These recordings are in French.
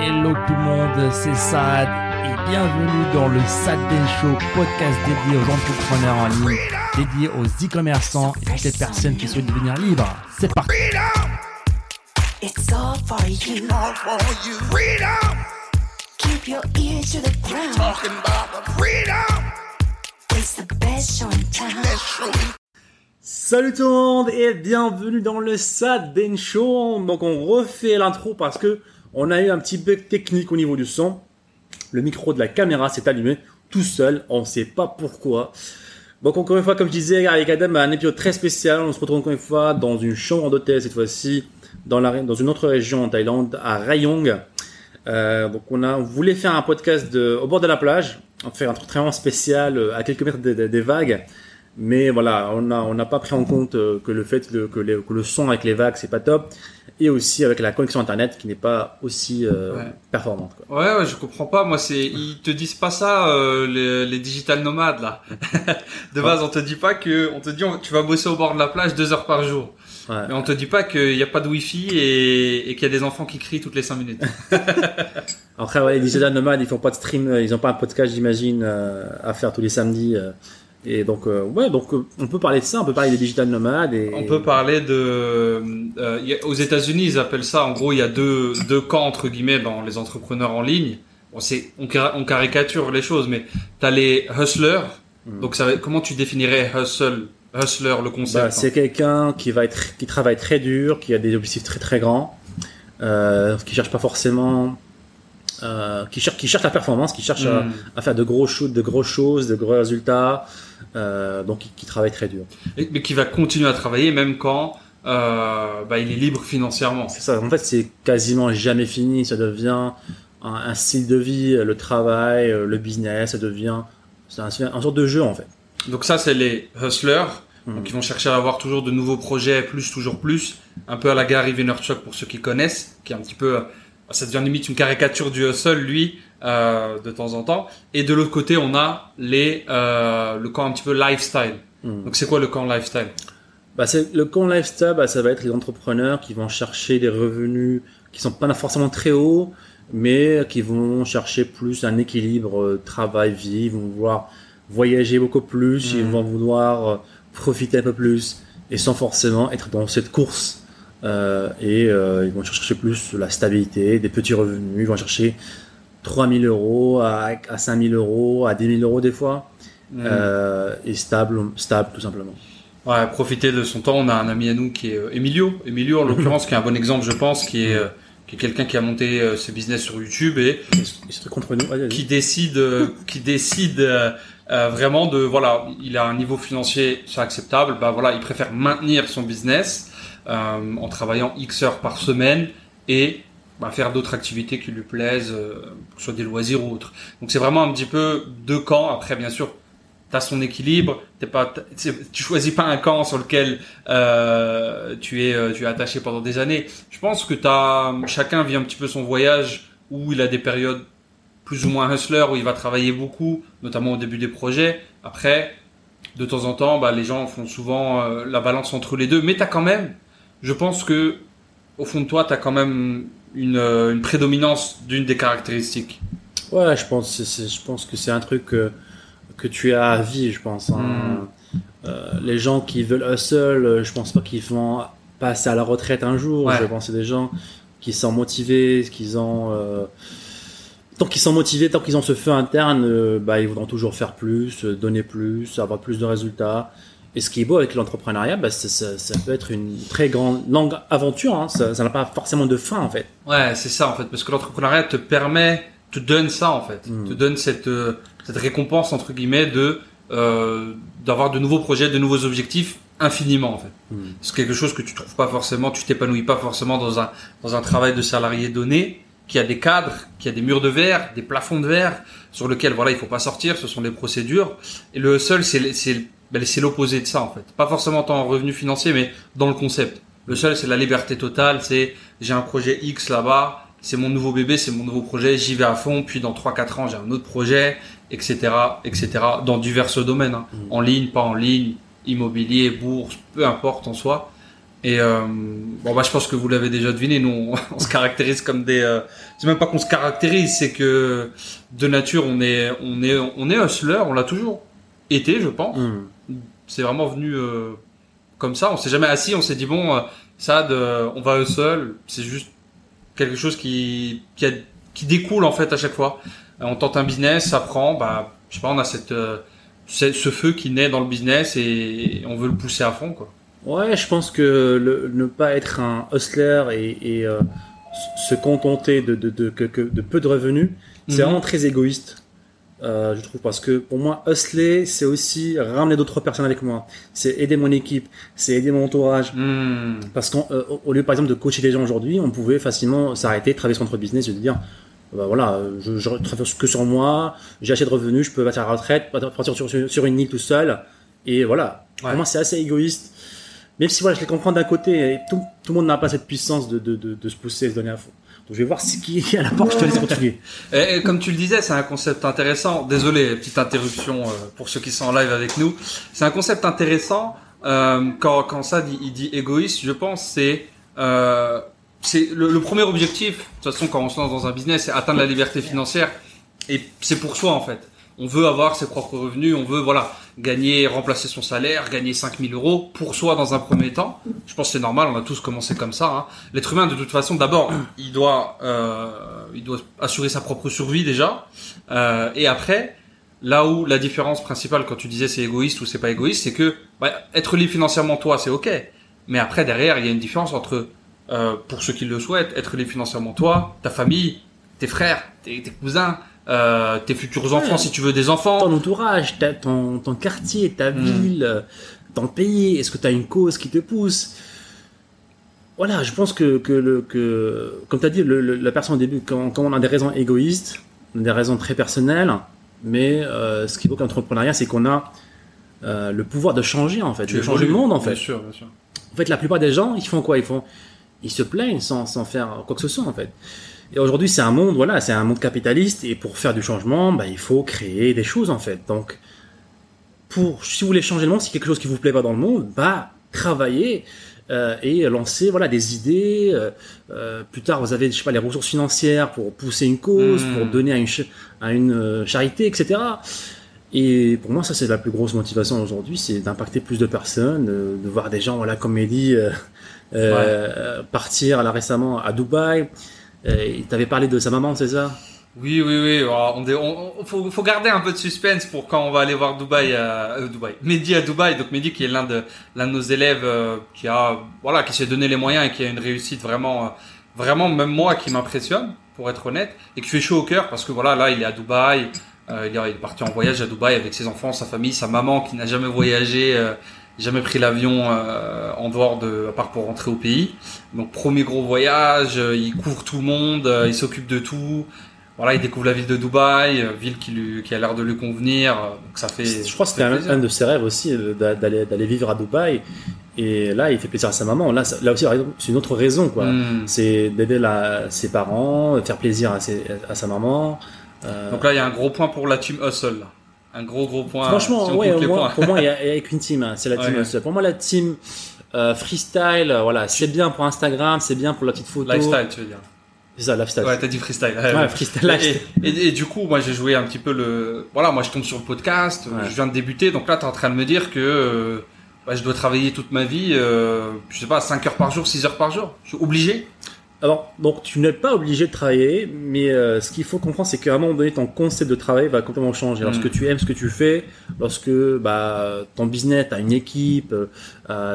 Hello tout le monde, c'est Sad et bienvenue dans le Sad Ben Show, podcast dédié aux entrepreneurs en ligne, dédié aux e-commerçants et toutes les personnes qui souhaitent devenir libres. C'est parti. It's all for you. all for you. Freedom, Keep your ears to the ground. talking about the freedom. It's the best show in town. Show. Salut tout le monde et bienvenue dans le Sad Ben Show. Donc on refait l'intro parce que on a eu un petit bug technique au niveau du son. Le micro de la caméra s'est allumé tout seul, on ne sait pas pourquoi. Donc encore une fois, comme je disais, avec Adam, un épisode très spécial. On se retrouve encore une fois dans une chambre d'hôtel cette fois-ci, dans, une autre région en Thaïlande, à Rayong. Euh, donc on a on voulait faire un podcast de, au bord de la plage, fait un truc vraiment spécial euh, à quelques mètres des vagues. Mais voilà, on n'a on pas pris en compte euh, que le fait de- que, les- que le son avec les vagues c'est pas top, et aussi avec la connexion internet qui n'est pas aussi euh, Ouais. performante. Quoi. Ouais, ouais, je comprends pas. Moi, c'est ils te disent pas ça euh, les, les digital nomades là. de base, on te dit pas que on te dit on- tu vas bosser au bord de la plage deux heures par jour. Ouais. Mais on te dit pas qu'il y a pas de wifi et, et qu'il y a des enfants qui crient toutes les cinq minutes. Après, ouais, les digital nomades, ils font pas de stream, ils ont pas un podcast, j'imagine, euh, à faire tous les samedis. Et donc, euh, ouais, donc euh, on peut parler de ça, on peut parler des digital nomades. Et, On peut parler de euh, il y a- aux États-Unis, ils appellent ça en gros, il y a deux deux camps entre guillemets dans les entrepreneurs en ligne. Bon, c'est on, on caricature les choses, mais t'as les hustlers. Mm. Donc ça comment tu définirais hustle hustler le concept Bah, hein c'est quelqu'un qui va être, qui travaille très dur, qui a des objectifs très très grands, qui cherche pas forcément, euh, qui cherche, qui cherche la performance, qui cherche à, Mm. à faire de gros shoots, de grosses choses, de gros résultats, euh, donc qui, qui travaille très dur. Et- mais qui va continuer à travailler même quand euh, bah, il est libre financièrement. C'est ça. En fait, c'est quasiment jamais fini. Ça devient un, un style de vie, le travail, le business, ça devient, un, un sorte de jeu en fait. Donc ça, c'est les hustlers. Mhm. Donc ils vont chercher à avoir toujours de nouveaux projets, plus, toujours plus. Un peu à la Gary Vaynerchuk pour ceux qui connaissent, qui est un petit peu... euh, Ça devient limite une caricature du hustle, lui, euh, de temps en temps. Et de l'autre côté, on a les euh, le camp un petit peu lifestyle. Mhm. Donc c'est quoi le camp lifestyle? Bah, c'est, le con lifestyle, bah, ça va être les entrepreneurs qui vont chercher des revenus qui sont pas forcément très hauts, mais qui vont chercher plus un équilibre euh, travail-vie, ils vont vouloir voyager beaucoup plus, ils Mhm. vont vouloir profiter un peu plus, et sans forcément être dans cette course. Euh, et euh, ils vont chercher plus la stabilité, des petits revenus, ils vont chercher 3000 euros à, à 5000 euros, à 10 000 euros des fois, Mhm. euh, et stable, stable tout simplement. Ouais, profiter de son temps. On a un ami à nous qui est Emilio. Emilio, en l'occurrence, qui est un bon exemple, je pense, qui est, qui est quelqu'un qui a monté ses business sur YouTube et contre nous, qui décide, qui décide euh, vraiment de, voilà, il a un niveau financier, c'est acceptable. Bah voilà, il préfère maintenir son business euh, en travaillant X heures par semaine et bah, faire d'autres activités qui lui plaisent, euh, que ce soit des loisirs ou autres. Donc c'est vraiment un petit peu deux camps. Après, bien sûr, t'as son équilibre. T'es pas, tu choisis pas un camp sur lequel euh, tu es, tu es attaché pendant des années. Je pense que t'as, chacun vit un petit peu son voyage où il a des périodes plus ou moins hustler où il va travailler beaucoup, notamment au début des projets. Après, de temps en temps, bah, les gens font souvent la balance entre les deux. Mais t'as quand même, je pense que au fond de toi, t'as quand même une, euh, une prédominance d'une des caractéristiques. Ouais, je pense, je pense que c'est un truc que, que tu as à vie, je pense. hein. Euh, les gens qui veulent hustle, euh, je pense pas qu'ils vont passer à la retraite un jour. Ouais. Je pense que c'est des gens qui sont motivés, qu'ils ont. euh, tant qu'ils sont motivés, tant qu'ils ont ce feu interne, euh, bah, ils voudront toujours faire plus, euh, donner plus, avoir plus de résultats. Et ce qui est beau avec l'entrepreneuriat, bah, ça, ça peut être une très grande longue aventure. hein. Ça n'a pas forcément de fin, en fait. Ouais, c'est ça en fait, parce que l'entrepreneuriat te permet, te donne ça en fait, Mm. te donne cette euh, cette récompense entre guillemets de euh, d'avoir de nouveaux projets, de nouveaux objectifs infiniment en fait. Mm. C'est quelque chose que tu trouves pas forcément, tu t'épanouis pas forcément dans un dans un travail de salarié donné qui a des cadres, qui a des murs de verre, des plafonds de verre sur lesquels voilà il faut pas sortir, ce sont des procédures. Et le c'est c'est ben, c'est l'opposé de ça en fait, pas forcément tant en revenu financier mais dans le concept. Le seul c'est la liberté totale, c'est j'ai un projet X là-bas, c'est mon nouveau bébé, c'est mon nouveau projet, j'y vais à fond, puis dans 3-4 ans j'ai un autre projet, etc., etc., dans divers domaines, hein. Mm. en ligne, pas en ligne, immobilier, bourse, peu importe en soi. Et euh, bon bah je pense que vous l'avez déjà deviné, nous on, on se caractérise comme des. Euh, c'est même pas qu'on se caractérise, c'est que de nature on est on est on est hustler, on l'a toujours été, je pense. Hmm. C'est vraiment venu euh, comme ça. On s'est jamais assis, on s'est dit bon euh, ça de, on va seul. C'est juste quelque chose qui qui, a- qui découle en fait à chaque fois. Euh, On tente un business, ça prend, bah je sais pas, on a cette euh, ce feu qui naît dans le business et on veut le pousser à fond quoi. Ouais, je pense que le, ne pas être un hustler et, et, euh, se contenter de, de peu de revenus, c'est Mhm. vraiment très égoïste. Euh, je trouve parce que pour moi, hustler, c'est aussi ramener d'autres personnes avec moi. C'est aider mon équipe, c'est aider mon entourage. Hmm. Parce qu'au au lieu, par exemple, de coacher les gens aujourd'hui, on pouvait facilement s'arrêter, travailler sur notre business et dire, bah voilà, euh, je, je travaille que sur moi, j'ai assez de revenus, je peux partir à la retraite, partir sur, sur, sur une île tout seul. Et voilà. Ouais. Pour moi, c'est assez égoïste. Même si voilà, je les comprends d'un côté, et tout, tout le monde n'a pas cette puissance de, de, de, de se pousser et se donner à fond. Donc je vais voir ce qui est à la porte, je te laisse continuer. Et, et comme tu le disais, c'est un concept intéressant. Désolé, petite interruption euh, pour ceux qui sont en live avec nous. C'est un concept intéressant. Euh, quand, quand ça dit, il dit égoïste, je pense c'est euh, c'est le, le premier objectif. De toute façon, quand on se lance dans un business, c'est atteindre la liberté financière. Et c'est pour soi en fait. On veut avoir ses propres revenus, on veut voilà gagner, remplacer son salaire, gagner 5000 euros pour soi dans un premier temps. Je pense que c'est normal, on a tous commencé comme ça. hein. L'être humain, de toute façon, d'abord, il doit, euh, il doit assurer sa propre survie déjà, Euh, et après, là où la différence principale, quand tu disais c'est égoïste ou c'est pas égoïste, c'est que bah, être libre financièrement toi, c'est ok, mais après derrière, il y a une différence entre, euh, pour ceux qui le souhaitent, être libre financièrement toi, ta famille, tes frères, tes, tes cousins, euh, tes futurs enfants si tu veux des enfants. Ton entourage, ta- ton, ton quartier, ta Hmm. ville, euh, ton pays, est-ce que tu as une cause qui te pousse? Voilà, je pense que, que, le, que comme tu as dit, le- le- la personne au début, quand, quand on a des raisons égoïstes, on a des raisons très personnelles, mais euh, ce qui vaut l'entrepreneuriat, c'est qu'on a euh, le pouvoir de changer, en fait, de changer le monde, en fait. Bien sûr, bien sûr. En fait, la plupart des gens, ils font quoi? Ils font, ils se plaignent sans, sans faire quoi que ce soit, en fait. Et aujourd'hui, c'est un monde, voilà, c'est un monde capitaliste, et pour faire du changement, bah, il faut créer des choses, en fait. Donc, pour, si vous voulez changer le monde, si quelque chose qui vous plaît pas dans le monde, bah, travaillez euh, et lancez, voilà, des idées. euh, euh, plus tard, vous avez, je sais pas, les ressources financières pour pousser une cause, pour donner à une, à une charité, etc. Et pour moi, ça, c'est la plus grosse motivation aujourd'hui, c'est d'impacter plus de personnes, de voir des gens, voilà, comme Mehdi, euh, euh, partir là récemment à Dubaï. Euh, il t'avait parlé de sa maman, c'est ça? Oui, oui, oui. On, faut, garder un peu de suspense pour quand on va aller voir Dubaï, euh, euh, Dubaï. Mehdi à Dubaï. Donc Mehdi qui est l'un de de nos élèves euh, qui a voilà qui s'est donné les moyens et qui a une réussite vraiment euh, vraiment même moi qui m'impressionne pour être honnête et qui fait chaud au cœur parce que voilà là il est à Dubaï. euh, il, est, parti en voyage à Dubaï avec ses enfants, sa famille, sa maman qui n'a jamais voyagé, euh, jamais pris l'avion euh, en dehors de, à part pour rentrer au pays. Donc premier gros voyage, euh, il couvre tout le monde, euh, il s'occupe de tout. Voilà, il découvre la ville de Dubaï, ville qui, lui, qui a l'air de lui convenir. Donc ça fait. Je crois que c'était un, un de ses rêves aussi d'a- d'aller d'aller vivre à Dubaï. Et là, il fait plaisir à sa maman. Là, là aussi, c'est une autre raison, quoi. Hmm. C'est d'aider ses parents, faire plaisir à, ses- à sa maman. Donc là, il y a un gros point pour la team Hustle. Là. Un gros gros point. Franchement, si ouais, moi- pour moi, il y a, il y a qu'une team. hein, c'est la team. Ouais. Pour moi, la team euh, freestyle, euh, voilà, c'est bien pour Instagram, c'est bien pour la petite photo. Lifestyle, tu veux dire. C'est ça, lifestyle. Ouais, t'as dit freestyle. Ouais, freestyle. Et, et- et du coup, moi, j'ai joué un petit peu le. Voilà, moi, je tombe sur le podcast. Ouais. Je viens de débuter, donc là, t'es en train de me dire que euh, bah, je dois travailler toute ma vie. Euh, je sais pas, 5 heures par jour, 6 heures par jour. Je suis obligé. Alors, donc tu n'es pas obligé de travailler, mais euh, ce qu'il faut comprendre, c'est qu'à un moment donné, ton concept de travail va complètement changer. Lorsque tu aimes ce que tu fais, lorsque bah, ton business, tu as une équipe, euh,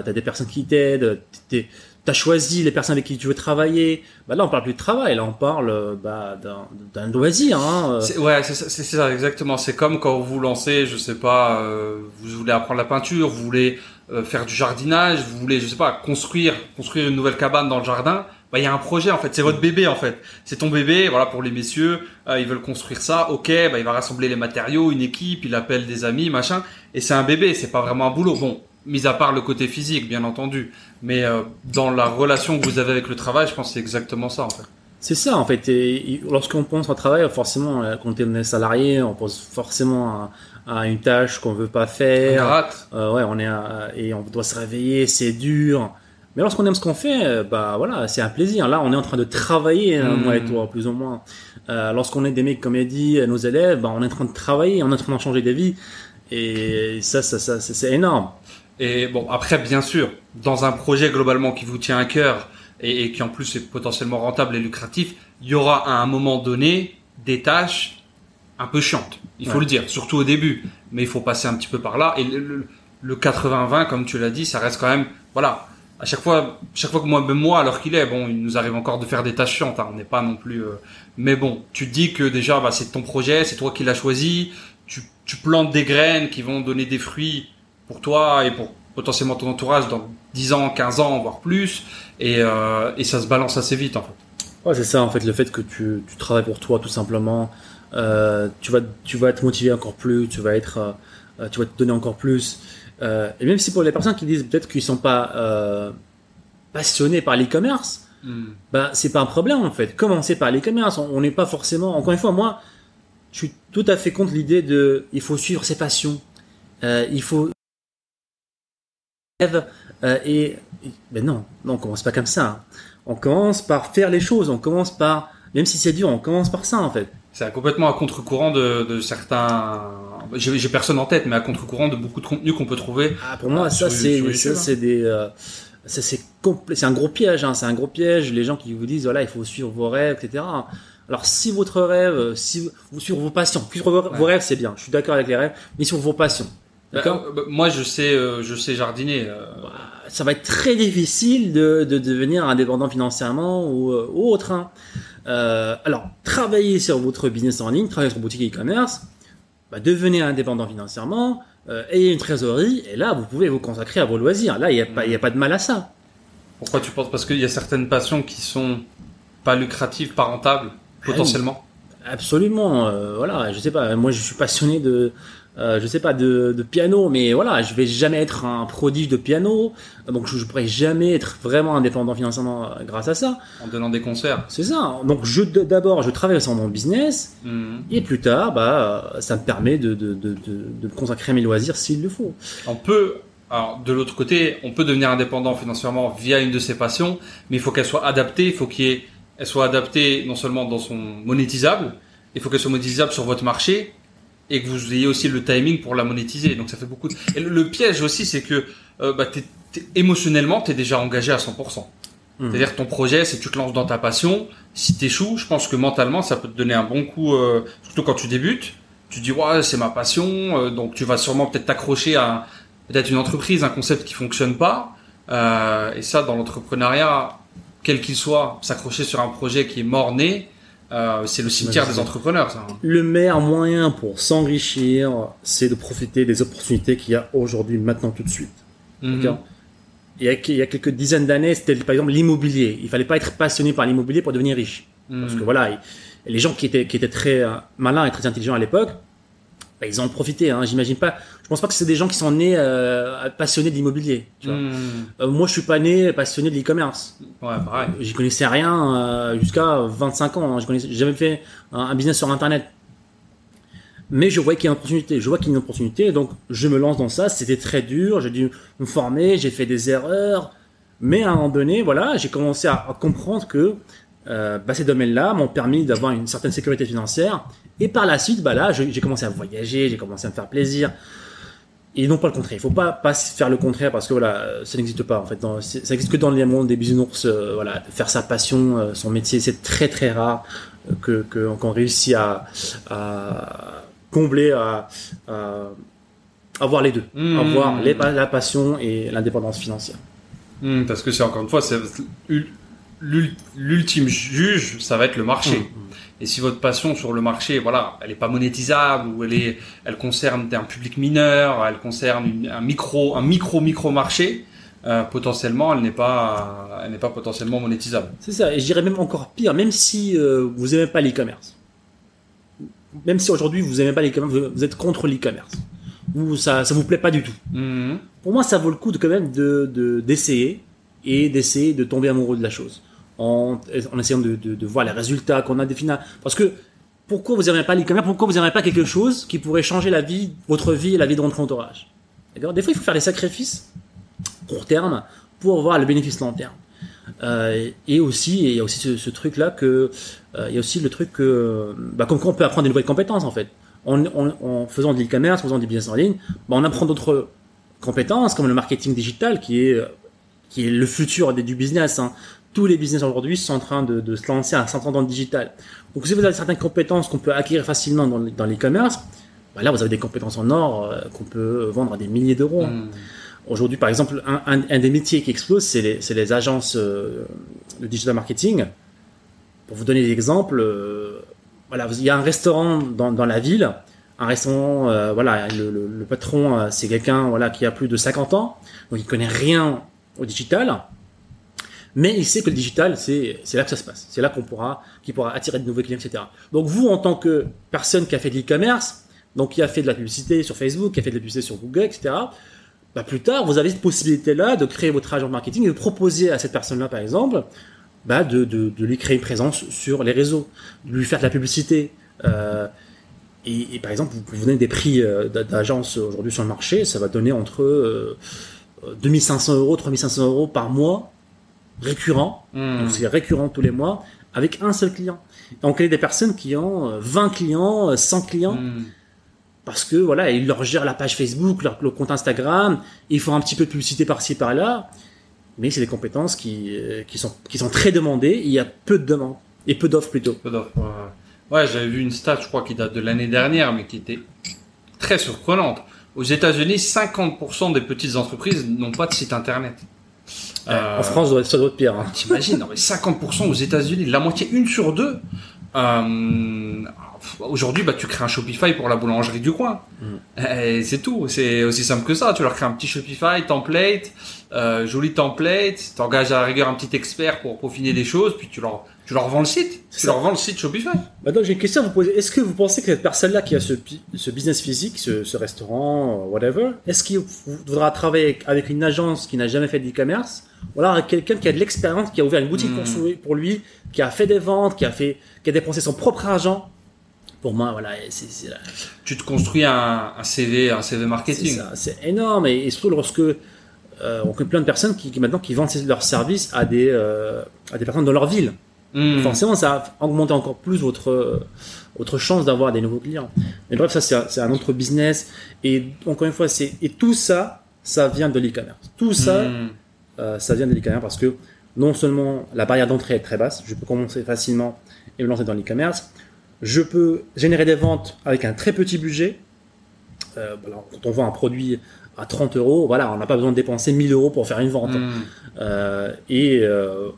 tu as des personnes qui t'aident, tu as choisi les personnes avec qui tu veux travailler, bah, là on parle plus de travail, là on parle euh, bah, d'un- d'un loisir. Hein. euh. C'est- Ouais, c'est ça, exactement. C'est comme quand vous lancez, je sais pas, euh, vous voulez apprendre la peinture, vous voulez euh, faire du jardinage, vous voulez, je sais pas, construire, construire une nouvelle cabane dans le jardin. Bah, il y a un projet en fait. C'est votre bébé en fait. C'est ton bébé. Voilà pour les messieurs, euh, ils veulent construire ça. Ok, bah il va rassembler les matériaux, une équipe, il appelle des amis, machin. Et c'est un bébé. C'est pas vraiment un boulot. Bon, mis à part le côté physique, bien entendu. Mais euh, dans la relation que vous avez avec le travail, je pense que c'est exactement ça en fait. C'est ça en fait. Et, et lorsqu'on pense au travail, forcément, euh, quand on est salarié, on pense forcément à, à une tâche qu'on veut pas On faire. rate. Euh, ouais, on est à- et on doit se réveiller, c'est dur. Mais lorsqu'on aime ce qu'on fait, euh, bah voilà, c'est un plaisir. Là, on est en train de travailler, hein, Mm. moi et toi, plus ou moins. Euh, lorsqu'on est des mecs, comme il dit, nos élèves, bah, on est en train de travailler, on est en train de changer des vies. Et ça, ça, ça, c'est c'est énorme. Et bon, après, bien sûr, dans un projet globalement qui vous tient à cœur et, et qui en plus est potentiellement rentable et lucratif, il y aura à un moment donné des tâches un peu chiantes. Il faut Ouais. le dire, surtout au début. Mais il faut passer un petit peu par là. Et le, le- le 80-20, comme tu l'as dit, ça reste quand même, voilà. À chaque fois, chaque fois que moi, même moi, alors qu'il est, bon, il nous arrive encore de faire des tâches chiantes. hein, on n'est pas non plus. euh, Mais bon, tu te dis que déjà, bah, c'est ton projet, c'est toi qui l'as choisi. Tu, plantes des graines qui vont donner des fruits pour toi et pour potentiellement ton entourage dans 10 ans, 15 ans, voire plus. Et, euh, et ça se balance assez vite, en fait. Ouais, c'est ça, en fait, le fait que tu, travailles pour toi, tout simplement. Euh, tu vas, tu vas encore plus, tu vas être, tu vas te donner encore plus. Euh, et même si pour les personnes qui disent peut-être qu'ils sont pas euh, passionnés par l'e-commerce, bah c'est pas un problème en fait. Commencer par l'e-commerce, on n'est pas forcément. Encore une fois, moi, je suis tout à fait contre l'idée de, il faut suivre ses passions, Euh, il faut et ben non, non, on commence pas comme ça. On commence par faire les choses. On commence par, même si c'est dur, on commence par ça en fait. C'est complètement à contre-courant de, de certains. J'ai personne en tête, mais à contre-courant de beaucoup de contenus qu'on peut trouver. Ah, pour moi, ça c'est, des, euh, c'est c'est un gros piège. Hein, c'est un gros piège. Les gens qui vous disent voilà, il faut suivre vos rêves, etc. Alors si votre rêve, euh, si vous, suivre vos passions, suivre vos, rêves, c'est bien. Je suis d'accord avec les rêves, mais sur vos passions, d'accord. Bah, euh, bah, moi, je sais, euh, je sais jardiner. euh, ça va être très difficile de, de devenir indépendant financièrement ou, ou autre. hein. Euh, alors, travaillez sur votre business en ligne, travaillez sur votre boutique e-commerce, bah, devenez indépendant financièrement, euh, ayez une trésorerie, et là, vous pouvez vous consacrer à vos loisirs. Là, il n'y a, pas- y a pas de mal à ça. Pourquoi tu penses? Parce qu'il y a certaines passions qui sont pas lucratives, pas rentables, Ah oui. potentiellement. Absolument. euh, voilà, je sais pas. Moi, je suis passionné de, euh, je sais pas, de, de piano, mais voilà, je vais jamais être un prodige de piano, donc je, je pourrais jamais être vraiment indépendant financièrement euh, grâce à ça. En donnant des concerts. C'est ça. Donc, je d'abord, je travaille sur mon business, Mhm. et plus tard, bah, euh, ça me permet de, de, de, de, consacrer à mes loisirs s'il le faut. On peut, alors de l'autre côté, on peut devenir indépendant financièrement via une de ses passions, mais il faut qu'elle soit adaptée, il faut qu'elle elle soit adaptée non seulement dans son monétisable, il faut qu'elle soit monétisable sur votre marché et que vous ayez aussi le timing pour la monétiser. Donc ça fait beaucoup. De... Et le, le piège aussi, c'est que euh, bah, t'es- t'es- émotionnellement, tu es déjà engagé à 100%. Mhm. C'est-à-dire ton projet, c'est que tu te lances dans ta passion. Si t'échoues, je pense que mentalement, ça peut te donner un bon coup, euh, surtout quand tu débutes. Tu dis, ouais, c'est ma passion, euh, donc tu vas sûrement peut-être t'accrocher à peut-être une entreprise, un concept qui fonctionne pas. Euh, et ça, dans l'entrepreneuriat, quel qu'il soit, s'accrocher sur un projet qui est mort-né, euh, c'est le cimetière des entrepreneurs, ça. hein. Le meilleur moyen pour s'enrichir, c'est de profiter des opportunités qu'il y a aujourd'hui, maintenant, tout de suite. Mhm. Il, y a, il y a quelques dizaines d'années, c'était par exemple l'immobilier. Il fallait pas être passionné par l'immobilier pour devenir riche. Parce Mhm. que voilà, il- les gens qui étaient, qui étaient très euh, malins et très intelligents à l'époque, bah, ils en ont profité. Hein. J'imagine pas. Je pense pas que c'est des gens qui sont nés euh, passionnés de l'immobilier. vois. Mhm. Euh, moi, je suis pas né passionné de l'e-commerce. Ouais, pareil. J'y connaissais rien euh, jusqu'à 25 ans. hein. Je connaissais, jamais fait un, un business sur Internet. Mais je voyais qu'il y a une opportunité. Je vois qu'il y a une opportunité, donc je me lance dans ça. C'était très dur. J'ai dû me former. J'ai fait des erreurs. Mais à un moment donné, voilà, j'ai commencé à, à comprendre que bah, ces domaines-là m'ont permis d'avoir une certaine sécurité financière. Et par la suite, bah là, j'ai commencé à voyager, j'ai commencé à me faire plaisir. Et non pas le contraire. Il faut pas, pas faire le contraire parce que voilà, euh, ça n'existe pas en fait. Dans- ça existe que dans le monde des bisounours. euh, voilà, faire sa passion, euh, son métier, c'est très très rare euh, que qu'on réussit à, à combler, à, à avoir les deux, Mmh. avoir les, la passion et l'indépendance financière. Hmm, parce que c'est encore une fois, c'est l'ultime juge, ça va être le marché. Mmh. Et si votre passion sur le marché, voilà, elle n'est pas monétisable ou elle est, elle concerne un public mineur, elle concerne une- un micro, un micro micro marché, euh, potentiellement, elle n'est pas, elle n'est pas potentiellement monétisable. C'est ça, et je dirais même encore pire, même si euh, vous aimez pas l'e-commerce, même si aujourd'hui vous aimez pas l'e-commerce, vous, êtes contre l'e-commerce, ou ça ça vous plaît pas du tout. Mhm. Pour moi, ça vaut le coup de quand même de de- d'essayer et d'essayer de tomber amoureux de la chose en, essayant de, voir les résultats qu'on a définis. Parce que pourquoi vous n'aimez pas l'e-commerce Pourquoi vous n'aimez pas quelque chose qui pourrait changer la vie, votre vie et la vie de votre entourage? D'accord? Des fois, il faut faire des sacrifices court terme pour voir le bénéfice long terme. Euh, et aussi, il y a aussi ce, ce truc-là que, euh, il y a aussi le truc que, bah, comme quoi on peut apprendre des nouvelles compétences en fait. En, en, en faisant de l'e-commerce, en faisant du business en ligne, bah, on apprend d'autres compétences comme le marketing digital qui est, euh, qui est le futur du business. hein. Tous les business aujourd'hui sont en train de, de se lancer à 100 ans dans le digital. Donc si vous avez certaines compétences qu'on peut acquérir facilement dans, le- dans l'e-commerce, bah, là vous avez des compétences en or euh, qu'on peut vendre à des milliers d'euros. hein. Hmm. Aujourd'hui, par exemple, un, un- un des métiers qui explose, c'est les, les agences euh, de digital marketing. Pour vous donner des exemples, euh, voilà, il y a un restaurant dans, dans la ville, un restaurant, euh, voilà, le, le- le patron, c'est quelqu'un, voilà, qui a plus de 50 ans, donc il connaît rien au digital, mais il sait que le digital, c'est, là que ça se passe, c'est là qu'on pourra, qu'il pourra attirer de nouveaux clients, etc. Donc vous, en tant que personne qui a fait de l'e-commerce, donc qui a fait de la publicité sur Facebook, qui a fait de la publicité sur Google, etc bah, plus tard, vous avez cette possibilité-là de créer votre agent marketing et de proposer à cette personne-là, par exemple, bah, de, de, lui créer une présence sur les réseaux, de lui faire de la publicité. Euh, et, par exemple, vous, vous donnez des prix euh, d'a- d'agence aujourd'hui sur le marché, ça va donner entre euh, 2500 euros, 3500 euros par mois récurrent. Hmm. Donc c'est récurrent tous les mois avec un seul client. Donc il y a des personnes qui ont euh, 20 clients, euh, 100 clients Hmm. parce que voilà, ils leur gèrent la page Facebook, leur, leur compte Instagram, ils font un petit peu de publicité par-ci par-là, mais c'est des compétences qui, euh, qui, sont, qui sont très demandées, il y a peu de demandes, et peu d'offres plutôt. Peu d'offres, ouais. Ouais, j'avais vu une stat, je crois, qui date de l'année dernière, mais qui était très surprenante. Aux États-Unis, 50% des petites entreprises n'ont pas de site internet. Euh, En France, ça doit être- pire. hein. T'imagines, non, mais 50% aux États-Unis, la moitié, une sur deux. Euh, Aujourd'hui, bah, tu crées un Shopify pour la boulangerie du coin. Et c'est tout. C'est aussi simple que ça. Tu leur crées un petit Shopify, template, euh, joli template. T'engages à la rigueur un petit expert pour peaufiner des choses, puis tu leur, tu leur vends le site. Tu ça. leur vends le site Shopify. Maintenant, j'ai une question à vous poser. Est-ce que vous pensez que cette personne-là qui a ce, business physique, ce, ce restaurant, euh, whatever, est-ce qu'il voudra travailler avec, avec une agence qui n'a jamais fait de e-commerce ou alors avec quelqu'un qui a de l'expérience, qui a ouvert une boutique Hmm. pour, pour lui, qui a fait des ventes, qui a, fait, qui a dépensé son propre argent? Pour moi, voilà, c'est la- Tu te construis un, un CV, un CV marketing. c'est énorme et, et surtout lorsque euh, on connaît plein de personnes qui, qui maintenant qui vendent leurs services à des euh, à des personnes dans leur ville. Hmm. Forcément, ça va augmenter encore plus votre euh, votre chance d'avoir des nouveaux clients. Mais bref, ça c'est un, autre business et encore une fois, c'est et tout ça, ça vient de l'e-commerce. Tout ça, Hmm. euh, ça vient de l'e-commerce parce que non seulement la barrière d'entrée est très basse, je peux commencer facilement et me lancer dans l'e-commerce. Je peux générer des ventes avec un très petit budget. Euh, voilà, quand on vend un produit à 30 euros, voilà, on n'a pas besoin de dépenser 1000 euros pour faire une vente. Hmm. Euh, et, euh,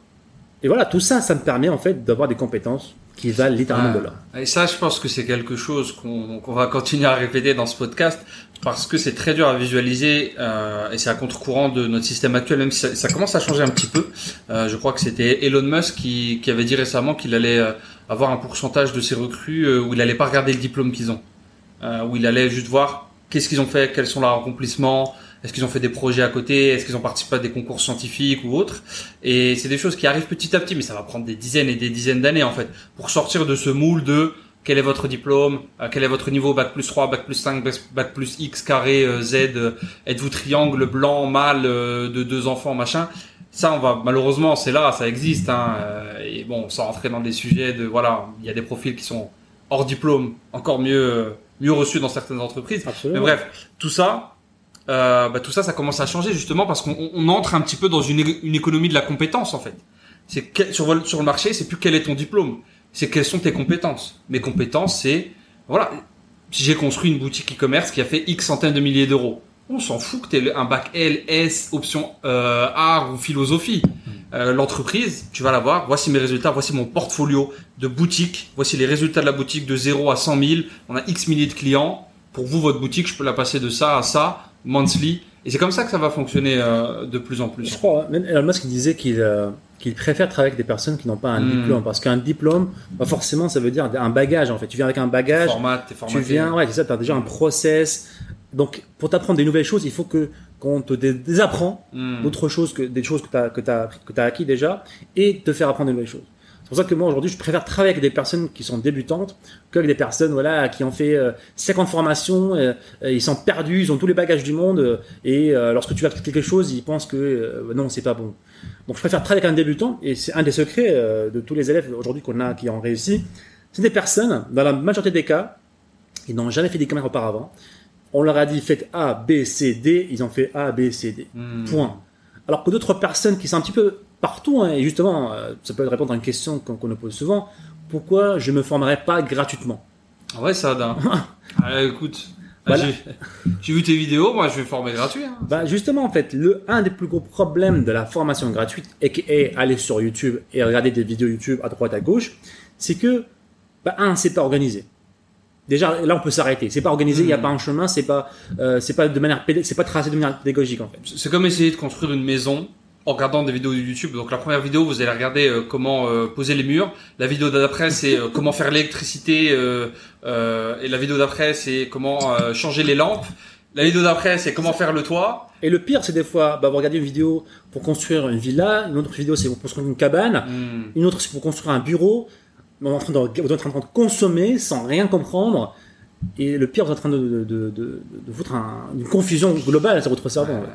et voilà, tout ça, ça me permet en fait d'avoir des compétences qui valent littéralement de l'or. Et ça, je pense que c'est quelque chose qu'on va continuer à répéter dans ce podcast parce que c'est très dur à visualiser euh, et c'est à contre-courant de notre système actuel, même si ça, commence à changer un petit peu. Euh, je crois que c'était Elon Musk qui, avait dit récemment qu'il allait euh, avoir un pourcentage de ses recrues où il allait pas regarder le diplôme qu'ils ont, où il allait juste voir qu'est-ce qu'ils ont fait, quels sont leurs accomplissements, est-ce qu'ils ont fait des projets à côté, est-ce qu'ils ont participé à des concours scientifiques ou autres? Et c'est des choses qui arrivent petit à petit, mais ça va prendre des dizaines et des dizaines d'années en fait pour sortir de ce moule de quel est votre diplôme, euh, quel est votre niveau, bac plus 3, bac plus 5, bac- plus X, carré, euh, Z, euh, êtes-vous triangle, blanc, mâle, de deux enfants, machin. Ça, on va malheureusement, c'est là, ça existe. Hein, et bon, sans rentrer dans des sujets de voilà, il y a des profils qui sont hors diplôme, encore mieux, mieux reçus dans certaines entreprises. Mais Absolument. bref, tout ça, euh, bah, tout ça, ça commence à changer justement parce qu'on on entre un petit peu dans une, une économie de la compétence en fait. C'est sur, sur le marché, c'est plus quel est ton diplôme, c'est quelles sont tes compétences. Mes compétences, c'est voilà, si j'ai construit une boutique e-commerce qui a fait X centaines de milliers d'euros, on s'en fout que tu aies un bac L, S, option euh, art ou philosophie. Euh, L'entreprise, tu vas la voir, voici mes résultats, voici mon portfolio de boutique, voici les résultats de la boutique de 0 à 100 000, on a X milliers de clients, pour vous, votre boutique, je peux la passer de ça à ça, monthly, et c'est comme ça que ça va fonctionner euh, de plus en plus. Je crois, hein. même Elon Musk disait qu'il euh, qu'il préfère travailler avec des personnes qui n'ont pas un Hmm. diplôme parce qu'un diplôme, bah forcément, ça veut dire un bagage en fait. Tu viens avec un bagage, Format, t'es tu viens, ouais, c'est ça, tu as déjà un process. Donc, pour t'apprendre des nouvelles choses, il faut que qu'on te dé- désapprend Hmm. d'autres choses que des choses que tu as que t'as que t'as acquis déjà et te faire apprendre de nouvelles choses. Pour ça que moi aujourd'hui je préfère travailler avec des personnes qui sont débutantes qu'avec des personnes voilà qui ont fait euh, 50 formations, euh, euh, ils sont perdus, ils ont tous les bagages du monde euh, et euh, lorsque tu vas quelque chose, ils pensent que euh, non c'est pas bon. Donc je préfère travailler avec un débutant et c'est un des secrets euh, de tous les élèves aujourd'hui qu'on a qui ont réussi. C'est des personnes dans la majorité des cas ils n'ont jamais fait des caméras auparavant. On leur a dit faites A, B, C, D, ils ont fait A, B, C, D. Hmm. Point. Alors que d'autres personnes qui sont un petit peu partout, hein, et justement, euh, ça peut répondre à une question qu'on nous pose souvent, pourquoi je me formerais pas gratuitement? Ah Ouais, ça, d'un. Ah, écoute, Voilà. j'ai- vu tes vidéos, moi je vais former gratuit. hein. Bah justement, en fait, le un des plus gros problèmes de la formation gratuite, et qui est aller sur YouTube et regarder des vidéos YouTube à droite à gauche, c'est que, bah, un, c'est pas organisé. Déjà, là, on peut s'arrêter. C'est pas organisé, il n'y a Mhm. pas un chemin, c'est pas, euh, c'est pas de manière, c'est pas tracé de manière pédagogique, en fait. C'est comme essayer de construire une maison en regardant des vidéos de YouTube. Donc la première vidéo, vous allez regarder euh, comment euh, poser les murs. La vidéo d'après, c'est euh, comment faire l'électricité. et la vidéo d'après, c'est comment changer les lampes. La vidéo d'après, c'est comment faire le toit. Et le pire, c'est des fois, bah, vous regardez une vidéo pour construire une villa, une autre vidéo, c'est pour construire une cabane, Hmm. une autre, c'est pour construire un bureau. On est en train de, vous êtes en train de consommer sans rien comprendre. Et le pire, vous êtes en train de, de, de, de, de foutre un- une confusion globale sur votre cerveau. Euh,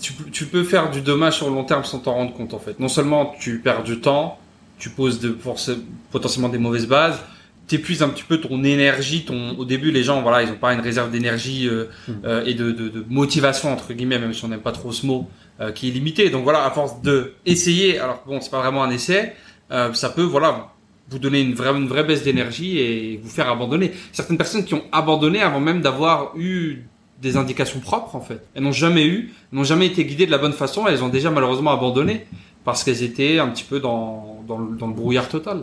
tu, peux- tu peux faire du dommage sur le long terme sans t'en rendre compte en fait. Non seulement tu perds du temps, tu poses de, force- potentiellement des mauvaises bases, t'épuises un petit peu ton énergie. Ton, au début, les gens, voilà, ils ont pas une réserve d'énergie euh, Hmm. euh, et de, de, de motivation entre guillemets, même si on n'aime pas trop ce mot, euh, qui est limité. Donc voilà, à force de essayer, alors bon, c'est pas vraiment un essai, euh, ça peut, voilà, vous donner une vraie, une vraie baisse d'énergie et vous faire abandonner. Certaines personnes qui ont abandonné avant même d'avoir eu des indications propres en fait. Elles n'ont jamais eu, n'ont jamais été guidées de la bonne façon. Elles ont déjà malheureusement abandonné parce qu'elles étaient un petit peu dans, dans, le, dans le brouillard total.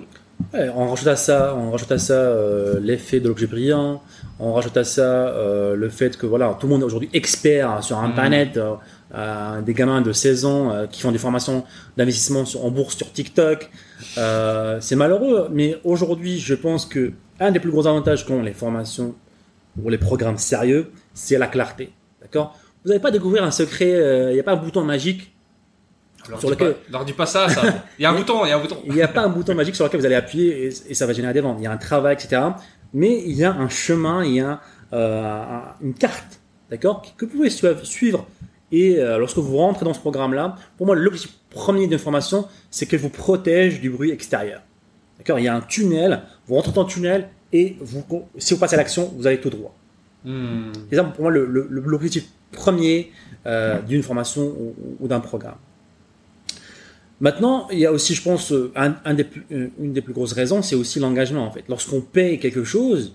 Ouais, on rajoute à ça, on rajoute à ça euh, l'effet de l'objet brillant. On rajoute à ça euh, le fait que voilà, tout le monde est aujourd'hui expert sur. Internet. euh, euh, des gamins de 16 ans euh, qui font des formations d'investissement en bourse sur TikTok. Euh, c'est malheureux, mais aujourd'hui, je pense que un des plus gros avantages qu'ont les formations ou les programmes sérieux, c'est la clarté. D'accord? Vous n'allez pas découvrir un secret. Il n'y a pas un bouton magique Alors, Sur lequel- pas, leur dis pas ça, ça. Il y a un bouton, il y a un bouton. Il n'y a pas un bouton magique sur lequel vous allez appuyer et, et ça va générer des ventes. Il y a un travail, etc. Mais il y a un chemin, il y a un- une carte, d'accord, que vous pouvez suivre. Et euh, lorsque vous rentrez dans ce programme-là, pour moi, l'objectif premier d'une formation, c'est qu'elle vous protège du bruit extérieur. D'accord? Il y a un tunnel, vous rentrez dans le tunnel et vous, si vous passez à l'action, vous allez tout droit. Hmm. C'est ça pour moi l'objectif premier euh, d'une formation ou, ou d'un programme. Maintenant, il y a aussi, je pense, un, un des plus- euh, une des plus grosses raisons, c'est aussi l'engagement. En fait, lorsqu'on paye quelque chose,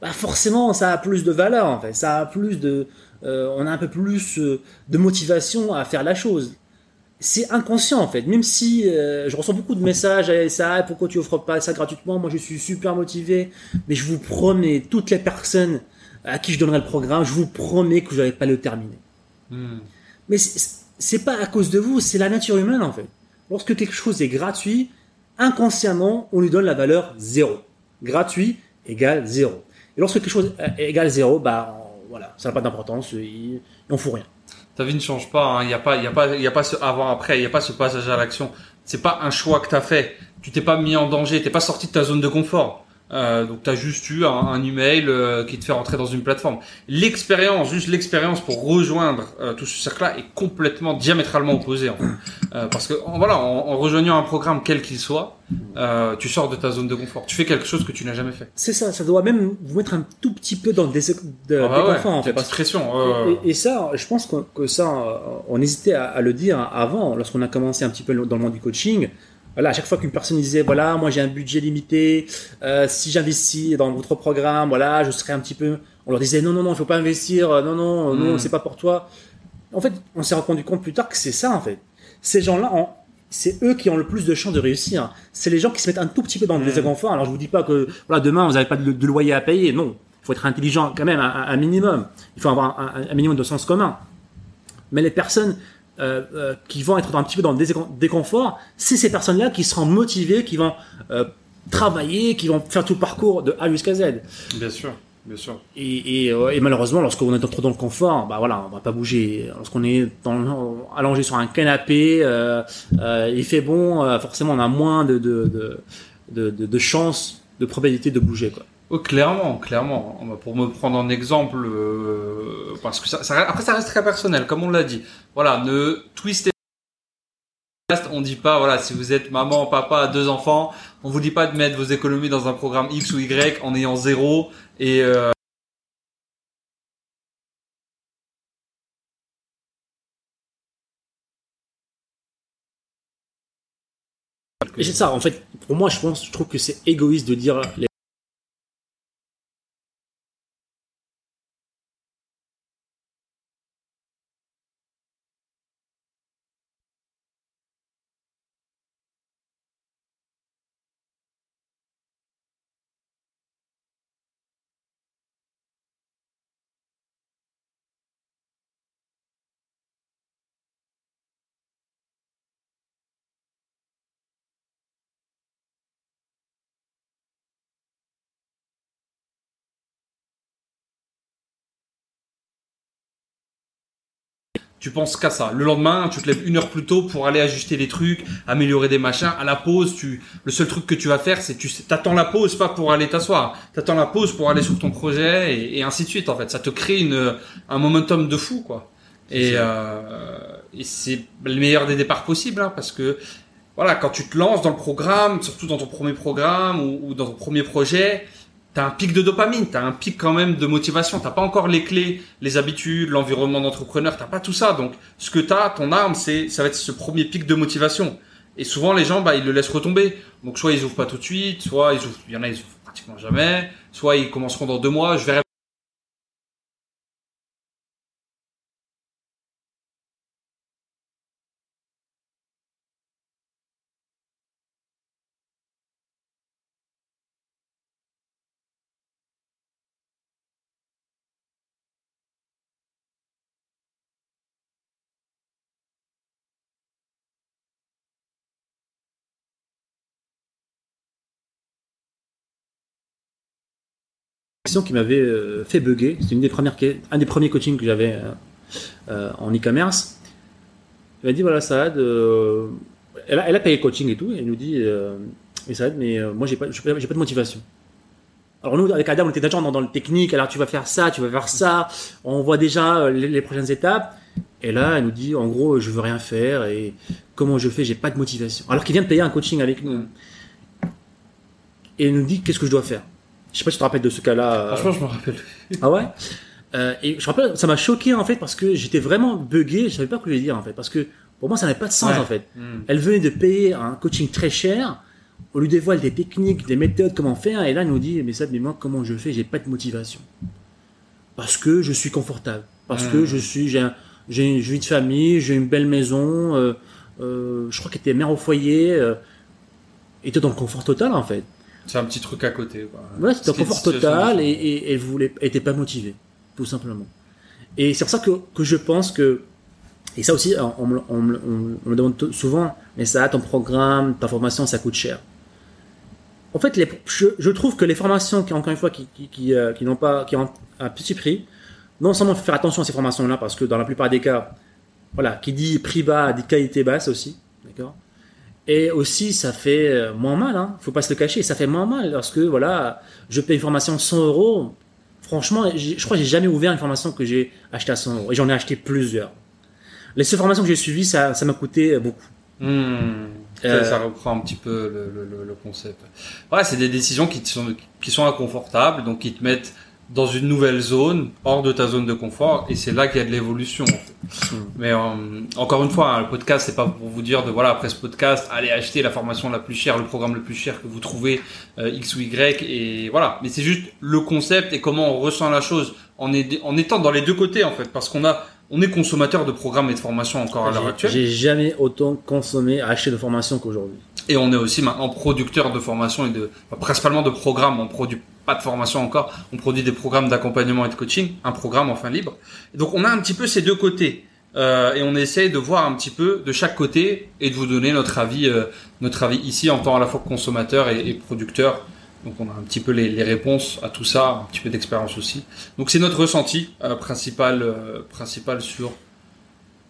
bah forcément, ça a plus de valeur. En fait, ça a plus de, euh, on a un peu plus euh, de motivation à faire la chose. C'est inconscient en fait. Même si euh, je reçois beaucoup de messages, eh, ça, pourquoi tu offres pas ça gratuitement? Moi, je suis super motivé, mais je vous promets, toutes les personnes à qui je donnerai le programme, je vous promets que je n'allais pas le terminer. Hmm. Mais c'est pas à cause de vous, c'est la nature humaine en fait. Lorsque quelque chose est gratuit, inconsciemment, on lui donne la valeur zéro. Gratuit égale zéro. Et lorsque quelque chose égale zéro, bah voilà, ça n'a pas d'importance, on fout rien. Ta vie ne change pas. hein. Il n'y a pas, y a pas, y a pas ce avant après. Il n'y a pas ce passage à l'action. C'est pas un choix que t'as fait. Tu t'es pas mis en danger. T'es pas sorti de ta zone de confort. Euh, donc t'as juste eu un, un email euh, qui te fait rentrer dans une plateforme. L'expérience, juste l'expérience pour rejoindre euh, tout ce cercle-là est complètement diamétralement opposé. En fait. Euh, parce que en- voilà, en, en rejoignant un programme quel qu'il soit, euh, tu sors de ta zone de confort. Tu fais quelque chose que tu n'as jamais fait. C'est ça, ça doit même vous mettre un tout petit peu dans le dés- de, Ah bah ouais, en fait. parce que- pression. euh, Et, et ça, je pense que, que ça, euh, on hésitait à, à le dire avant, lorsqu'on a commencé un petit peu dans le monde du coaching. Voilà, à chaque fois qu'une personne disait, voilà, moi j'ai un budget limité, euh, si j'investis dans votre programme, voilà, je serai un petit peu. On leur disait, non, non, non, il faut pas investir, euh, non, non, euh, non, Mm. c'est pas pour toi. En fait, on s'est rendu compte plus tard que c'est ça, en fait. Ces gens-là, en- c'est eux qui ont le plus de chances de réussir. C'est les gens qui se mettent un tout petit peu dans le Mm. désinconfort. Alors je vous dis pas que voilà demain vous n'avez pas de, de loyer à payer. Non, il faut être intelligent quand même, un, un minimum. Il faut avoir un minimum de sens commun. Mais les personnes euh, euh, qui vont être un petit peu dans le déconfort, c'est ces personnes-là qui seront motivées, qui vont euh, travailler, qui vont faire tout le parcours de A jusqu'à Z. Bien sûr, bien sûr. Et, et, et malheureusement, lorsqu'on est trop dans le confort, bah voilà, on va pas bouger. Lorsqu'on est dans, allongé sur un canapé, il fait bon, forcément on a moins de, de, de, de, de, de chance, de probabilité de bouger. Quoi. Oh, clairement, clairement. Pour me prendre en exemple, euh, parce que ça, ça- après ça reste très personnel, comme on l'a dit. Voilà, ne twistez. On dit pas, voilà, si vous êtes maman, papa, deux enfants, on vous dit pas de mettre vos économies dans un programme X ou Y en ayant zéro et euh, c'est ça, en fait, pour moi, je pense, je trouve que c'est égoïste de dire les- tu penses qu'à ça. Le lendemain, tu te lèves une heure plus tôt pour aller ajuster des trucs, améliorer des machins. À la pause, tu, le seul truc que tu vas faire, c'est tu t'attends la pause pas pour aller t'asseoir. T'attends la pause pour aller sur ton projet et, et ainsi de suite. En fait, ça te crée une, un momentum de fou, quoi. Et, euh, et c'est le meilleur des départs possibles, hein, parce que voilà, quand tu te lances dans le programme, surtout dans ton premier programme ou, ou dans ton premier projet, t'as un pic de dopamine, t'as un pic quand même de motivation. T'as pas encore les clés, les habitudes, l'environnement d'entrepreneur, t'as pas tout ça. Donc, ce que t'as, ton arme, c'est, ça va être ce premier pic de motivation. Et souvent, les gens, bah, ils le laissent retomber. Donc, soit ils ouvrent pas tout de suite, soit ils ouvrent, il y en a, ils ouvrent pratiquement jamais, soit ils commenceront dans deux mois. Je verrai question qui m'avait euh, fait bugger. C'est une des premières, un des premiers coachings que j'avais euh, euh, en e-commerce. Elle m'a dit voilà Saad, euh, elle, a, elle a payé le coaching et tout. Et elle nous dit mais Saad, mais moi j'ai pas, j'ai pas de motivation. Alors nous avec Adam on était déjà dans, dans le technique. Alors tu vas faire ça, tu vas faire ça. On voit déjà les, les prochaines étapes. Et là elle nous dit en gros je veux rien faire et comment je fais? J'ai pas de motivation. Alors qu'il vient de payer un coaching avec nous. Et elle nous dit qu'est-ce que je dois faire? Je sais pas si tu te rappelles de ce cas-là. euh, Franchement, je me rappelle. ah ouais? Euh, Et je me rappelle, ça m'a choqué en fait parce que j'étais vraiment buggé, je savais pas quoi lui dire en fait. Parce que pour moi ça n'avait pas de sens Ouais. en fait. Hmm. Elle venait de payer un coaching très cher, on lui dévoile des techniques, des méthodes, comment faire, et là elle nous dit mais ça, mais moi comment je fais, j'ai pas de motivation. Parce que je suis confortable, parce Hmm. que je suis, j'ai un- j'ai une vie de famille, j'ai une belle maison, euh, euh, je crois qu'elle était mère au foyer, euh, était dans le confort total en fait. C'est un petit truc à côté, quoi. Ouais, c'était un confort total et, et elle voulait, elle était pas motivée, tout simplement. Et c'est pour ça que, que je pense que, et ça aussi, on, on me- on me- on- on me demande souvent, mais ça, ton programme, ta formation, ça coûte cher. En fait, les, je, je trouve que les formations, qui, encore une fois, qui, qui, qui, euh, qui n'ont pas, qui ont un petit prix, non seulement il faut faire attention à ces formations-là, parce que dans la plupart des cas, voilà, qui dit prix bas, dit qualité basse aussi, d'accord? Et aussi, ça fait euh, moins mal, hein. Faut pas se le cacher, ça fait moins mal lorsque, voilà, je paye une formation 100 euros. Franchement, je crois que j'ai jamais ouvert une formation que j'ai achetée à 100 euros. Et j'en ai acheté plusieurs. Les seules formations que j'ai suivies, ça, ça m'a coûté beaucoup. Hmm. Euh, Ça, ça reprend un petit peu le, le, le- le concept. Ouais, c'est des décisions qui te sont, qui sont inconfortables, donc qui te mettent dans une nouvelle zone, hors de ta zone de confort, et c'est là qu'il y a de l'évolution. en fait. Hmm. Mais euh, encore une fois, hein, le podcast, c'est pas pour vous dire de voilà après ce podcast, allez acheter la formation la plus chère, le programme le plus cher que vous trouvez euh, X ou Y, et voilà. Mais c'est juste le concept et comment on ressent la chose en, est- en étant dans les deux côtés en fait, parce qu'on a on est consommateur de programmes et de formations encore à l'heure actuelle. J'ai jamais autant consommé, acheté de formation qu'aujourd'hui. Et on est aussi maintenant producteur de formation et de, enfin, principalement de programmes. On produit pas de formation encore. On produit des programmes d'accompagnement et de coaching, un programme enfin libre. Donc on a un petit peu ces deux côtés. Euh, et on essaye de voir un petit peu de chaque côté et de vous donner notre avis, euh, notre avis ici en tant à la fois consommateur et, et producteur. Donc on a un petit peu les, les réponses à tout ça, un petit peu d'expérience aussi. Donc c'est notre ressenti euh, principal, euh, principal sur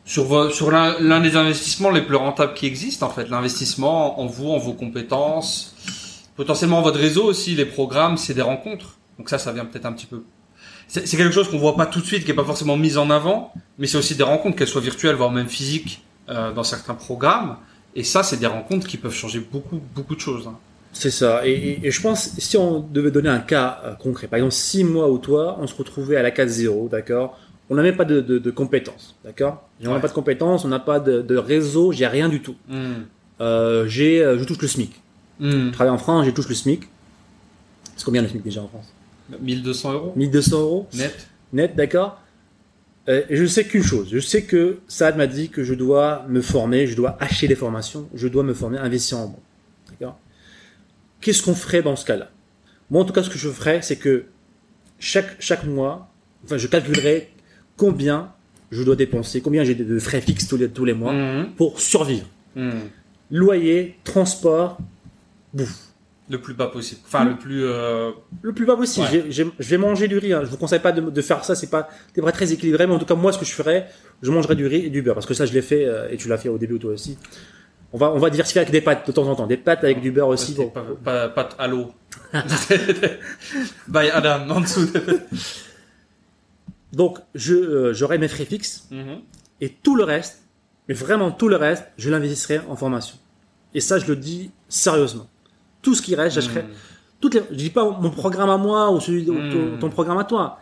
sur, sur l'un des investissements les plus rentables qui existent en fait, l'investissement en vous, en vos compétences Potentiellement, votre réseau aussi, les programmes, c'est des rencontres. Donc ça, ça vient peut-être un petit peu. C'est quelque chose qu'on voit pas tout de suite, qui est pas forcément mis en avant, mais c'est aussi des rencontres, qu'elles soient virtuelles, voire même physiques, euh, dans certains programmes. Et ça, c'est des rencontres qui peuvent changer beaucoup, beaucoup de choses. hein. C'est ça. Et, et- et je pense, si on devait donner un cas euh, concret, par exemple, si moi ou toi, on se retrouvait à la case zéro, d'accord? On n'a même pas de, de, de compétences, d'accord On n'a Ouais. pas de compétences, on n'a pas de, de réseau, j'ai rien du tout. Hmm. Euh, j'ai, euh, je touche le SMIC. Hmm. Je travaille en France, je touche le SMIC. C'est combien le SMIC déjà en France 1200 euros 1200 euros net. net, d'accord Euh, et Je sais qu'une chose, je sais que Saad m'a dit que je dois me former, je dois acheter des formations, je dois me former, investir en moi. D'accord Qu'est-ce qu'on ferait dans ce cas-là? Moi, en tout cas, ce que je ferais, c'est que chaque, chaque mois, enfin, je calculerai combien je dois dépenser, combien j'ai de- frais fixes tous les, tous les mois Mhm. pour survivre. Hmm. Loyer, transport, bouffe. Le plus bas possible. Enfin, Hmm. le plus. euh, Le plus bas possible. Ouais. Je vais manger du riz. Hein. Je vous conseille pas de, de faire ça. C'est pas, pas très équilibré. Mais en tout cas, moi, ce que je ferais, je mangerais du riz et du beurre parce que ça, je l'ai fait euh, et tu l'as fait au début toi aussi. On va, on va diversifier avec des pâtes de temps en temps. Des pâtes avec du beurre aussi. pas, pas, pas à l'eau. By Adam, en dessous. Donc, euh, j'aurai mes frais fixes Mhm. et tout le reste, mais vraiment tout le reste, je l'investirai en formation. Et ça, je le dis sérieusement. Tout ce qui reste, j'achèterai. Toutes les, je dis pas mon programme à moi ou celui de Hmm. ton, ton programme à toi.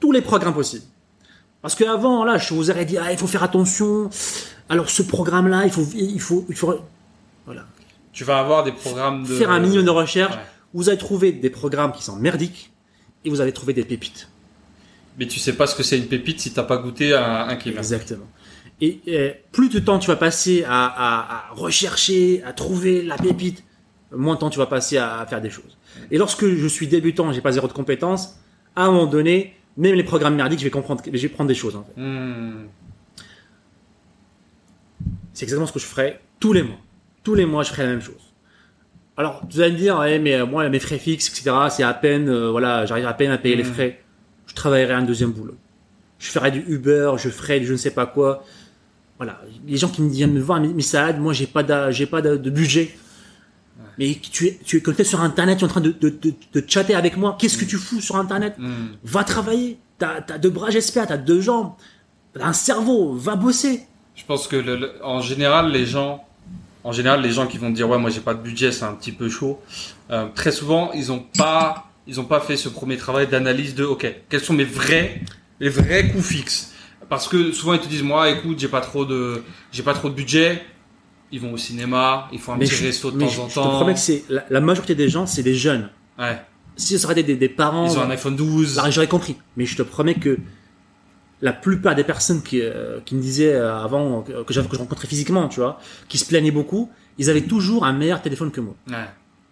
Tous les programmes possibles. Parce qu'avant, là, je vous aurais dit, ah, il faut faire attention. Alors, ce programme-là, il faut, il faut, il faut voilà. Tu vas avoir des programmes de. faire un minimum de recherche. Ouais. Vous allez trouver des programmes qui sont merdiques et vous allez trouver des pépites. Mais tu sais pas ce que c'est une pépite si t'as pas goûté un, un Kevin. Exactement. Et, plus de temps tu vas passer à, à- à rechercher, à trouver la pépite, moins de temps tu vas passer à, à faire des choses. Et lorsque je suis débutant, j'ai pas zéro de compétences, à un moment donné, même les programmes merdiques, je vais comprendre, je vais prendre des choses. en fait. Hmm. C'est exactement ce que je ferai tous les mois. Tous les mois, je ferai la même chose. Alors, tu vas me dire, mais euh, moi, mes frais fixes, etc., c'est à peine, euh, voilà, j'arrive à peine à payer les Mhm. frais. Je travaillerai un deuxième boulot. Je ferai du Uber, je ferai du je ne sais pas quoi. Voilà. Les gens qui me viennent me voir, mais, Saad, moi, j'ai pas d'a- j'ai pas de, de budget. Mais tu es, tu es connecté sur Internet, tu es en train de, de, de, de chatter avec moi. Qu'est-ce que tu fous sur Internet Hmm. Va travailler. T'as as deux bras, j'espère, t'as deux jambes, t'as un cerveau, va bosser. Je pense que le- le- en général, les gens, en général, les gens qui vont te dire ouais, moi j'ai pas de budget, c'est un petit peu chaud. euh, très souvent, ils ont pas, ils ont pas fait ce premier travail d'analyse de ok, quels sont mes vrais, les vrais coûts fixes? Parce que souvent ils te disent moi, écoute, j'ai pas trop de, j'ai pas trop de budget. Ils vont au cinéma, ils font un petit je, resto de temps je- en je temps. te promets que c'est la, la majorité des gens, c'est des jeunes. Ouais. Si ce serait des, des, des parents, Ils ont un iPhone 12. là, j'aurais compris. Mais je te promets que la plupart des personnes qui, euh, qui me disaient euh, avant que, que je rencontrais physiquement, tu vois, qui se plaignaient beaucoup, ils avaient toujours un meilleur téléphone que moi. Ouais.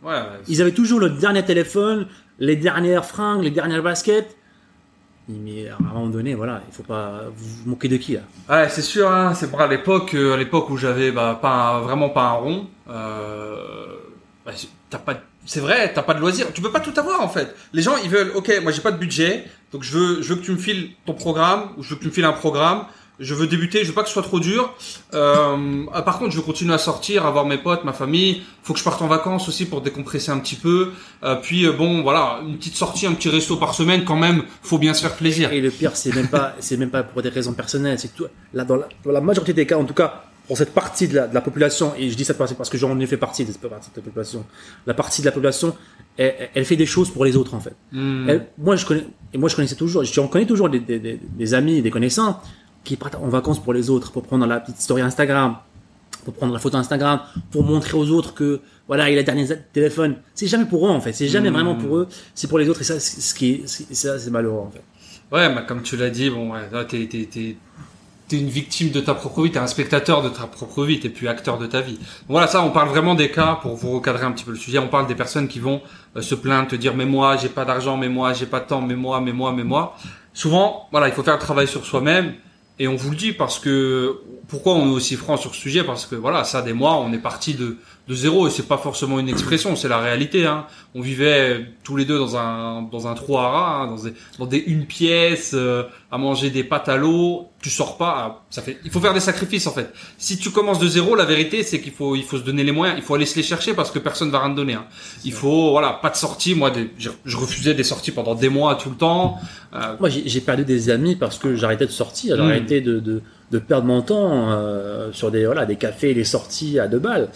Ouais. ouais. Ils avaient toujours le dernier téléphone, les dernières fringues, les dernières baskets. Mais à un moment donné, voilà, il faut pas vous vous moquer de qui là. Ouais, c'est sûr. Hein, c'est vrai à l'époque, euh, à l'époque où j'avais bah, pas vraiment pas un rond. Euh, bah, t'as pas. C'est vrai, t'as pas de loisirs. Tu peux pas tout avoir en fait. Les gens, ils veulent. Ok, moi j'ai pas de budget, donc je veux, je veux que tu me files ton programme ou je veux que tu me files un programme. Je veux débuter, je veux pas que ce soit trop dur. Euh, ah, par contre, je veux continuer à sortir, à voir mes potes, ma famille. Faut que je parte en vacances aussi pour décompresser un petit peu. Euh, puis euh, bon, voilà, une petite sortie, un petit resto par semaine quand même. Faut bien se faire plaisir. Et le pire, c'est même pas, c'est même pas pour des raisons personnelles. C'est toi, là, dans la, dans la majorité des cas, en tout cas, pour cette partie de la, de la population, et je dis cette partie parce que j'en ai fait partie de cette partie de la population, la partie de la population, elle, elle fait des choses pour les autres, en fait. Hmm. Elle- moi, je connais, et moi, je connaissais toujours, j'en connais toujours des, des, des amis, des connaissants qui partent en vacances pour les autres, pour prendre la petite story Instagram, pour prendre la photo Instagram, pour montrer aux autres que, voilà, il a le dernier téléphone. C'est jamais pour eux, en fait. C'est jamais Mm. vraiment pour eux. C'est pour les autres, et ça, c'est ce qui est, ça, c'est malheureux, en fait. Ouais, mais comme tu l'as dit, bon, ouais, t'es, t'es, t'es une victime de ta propre vie, t'es un spectateur de ta propre vie, t'es plus acteur de ta vie. Voilà, ça, on parle vraiment des cas pour vous recadrer un petit peu le sujet. On parle des personnes qui vont euh, se plaindre, te dire, mais moi, j'ai pas d'argent, mais moi, j'ai pas de temps, mais moi, mais moi, mais moi. Souvent, voilà, il faut faire le travail sur soi-même. Et on vous le dit parce que pourquoi on est aussi franc sur ce sujet Parce que voilà, ça des mois, on est parti de, de zéro et c'est pas forcément une expression, c'est la réalité. Hein. On vivait tous les deux dans un dans un trou à rats, hein, dans des dans des une pièce, euh, à manger des pâtes à l'eau. Tu sors pas, ah, ça fait. Il faut faire des sacrifices en fait. Si tu commences de zéro, la vérité c'est qu'il faut il faut se donner les moyens, il faut aller se les chercher parce que personne va rien te donner. Hein. Il faut voilà, pas de sortie. Moi, des- je, je refusais des sorties pendant des mois tout le temps. Euh, Moi, j'ai perdu des amis parce que j'arrêtais de sortir, j'arrêtais de, de, de perdre mon temps euh, sur des, voilà, des cafés et des sorties à deux balles.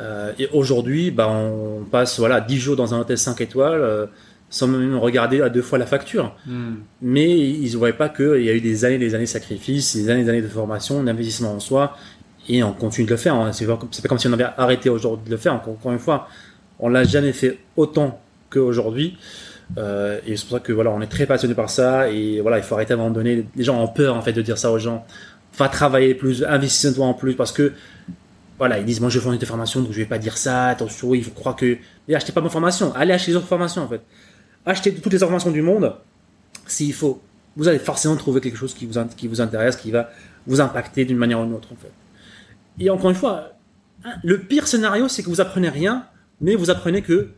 Euh, et aujourd'hui, bah, on passe voilà, 10 jours dans un hôtel 5 étoiles euh, sans même regarder à deux fois la facture. hmm. Mais ils ne voyaient pas qu'il y a eu des années des années de sacrifices, des années des années de formation, d'investissement en soi, et on continue de le faire. hein. C'est pas, comme- si on avait arrêté aujourd'hui de le faire. Encore, une fois, on l'a jamais fait autant qu'aujourd'hui. Euh, et c'est pour ça que voilà, on est très passionné par ça. Et voilà, il faut arrêter donné. Les gens ont peur en fait de dire ça aux gens. Va travailler plus, investis-toi en plus, parce que voilà, ils disent moi je vends des formations, donc je vais pas dire ça. Attention, il faut croire que. Mais achetez pas ma formation. Allez acheter les autres formations en fait. Achetez toutes les formations du monde s'il faut, vous allez forcément trouver quelque chose qui vous, qui vous intéresse, qui va vous impacter d'une manière ou d'une autre, en fait. Et encore une fois, hein, le pire scénario, c'est que vous apprenez rien, mais vous apprenez que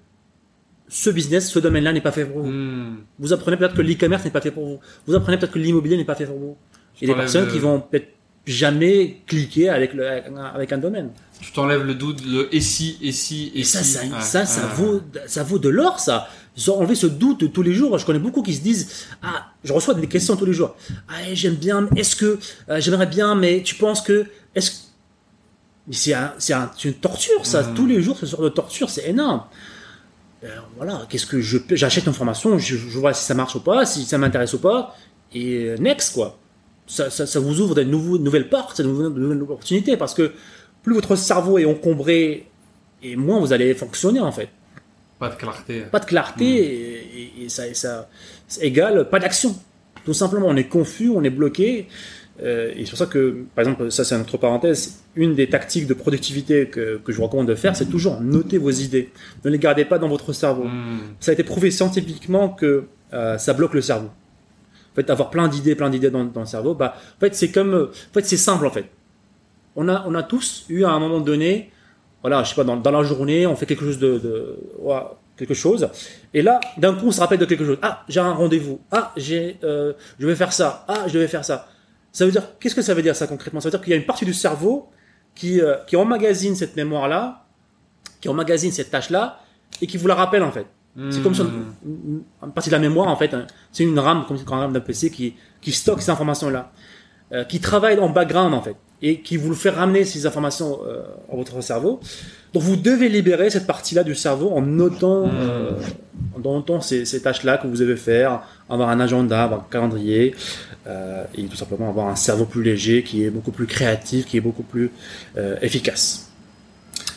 ce business, ce domaine-là n'est pas fait pour vous. Hmm. Vous apprenez peut-être que l'e-commerce n'est pas fait pour vous. Vous apprenez peut-être que l'immobilier n'est pas fait pour vous. A des personnes le- qui vont peut-être jamais cliquer avec, le, avec un domaine. Tu t'enlèves le doute, le et si, et si, et, Et ça, si. ça, ça, ça, vaut, ça vaut de l'or, ça. Enlevé ce doute tous les jours. Je connais beaucoup qui se disent, ah, je reçois des questions tous les jours. Ah, j'aime bien, est-ce que, euh, j'aimerais bien, mais tu penses que, est-ce que, mais c'est un, c'est un- c'est une torture, ça. Tous les jours, ce genre de torture, c'est énorme. Euh, voilà, qu'est-ce que je, j'achète une formation, je, je vois si ça marche ou pas, si ça m'intéresse ou pas, et euh, next, quoi. Ça, ça, ça vous ouvre de nouveaux, nouvelles portes, de nouvelles, opportunités, parce que plus votre cerveau est encombré, et moins vous allez fonctionner, en fait Pas de clarté. pas de clarté et, et- et ça, et ça, ça égale pas d'action. Tout simplement, on est confus, on est bloqué. euh, et c'est pour ça que, par exemple, ça c'est notre parenthèse, une des tactiques de productivité que, que je vous recommande de faire, c'est toujours noter vos idées. Ne les gardez pas dans votre cerveau. Hmm. Ça a été prouvé scientifiquement que euh, ça bloque le cerveau. En fait, avoir plein d'idées, plein d'idées dans, le cerveau, bah, en fait, c'est comme, en fait, c'est simple en fait. On a, on a tous eu à un moment donné, voilà, je sais pas, dans, la journée, on fait quelque chose de, ouais, quelque chose, et là, d'un coup, on se rappelle de quelque chose. Ah, j'ai un rendez-vous. Ah, j'ai, euh, je vais faire ça. Ah, je vais faire ça. Ça veut dire, qu'est-ce que ça veut dire ça concrètement? Ça veut dire qu'il y a une partie du cerveau qui, euh, qui emmagasine cette mémoire-là, qui emmagasine cette tâche-là, et qui vous la rappelle en fait. C'est comme ça, Hmm. une, une partie de la mémoire, en fait, hein. c'est une RAM, comme une RAM d'un PC qui, qui stocke ces informations-là, euh, qui travaille en background, en fait, et qui vous le fait ramener ces informations euh, à votre cerveau. Donc, vous devez libérer cette partie-là du cerveau en notant, euh, en notant ces, ces tâches-là que vous devez faire, avoir un agenda, avoir un calendrier, euh, et tout simplement avoir un cerveau plus léger, qui est beaucoup plus créatif, qui est beaucoup plus euh, efficace.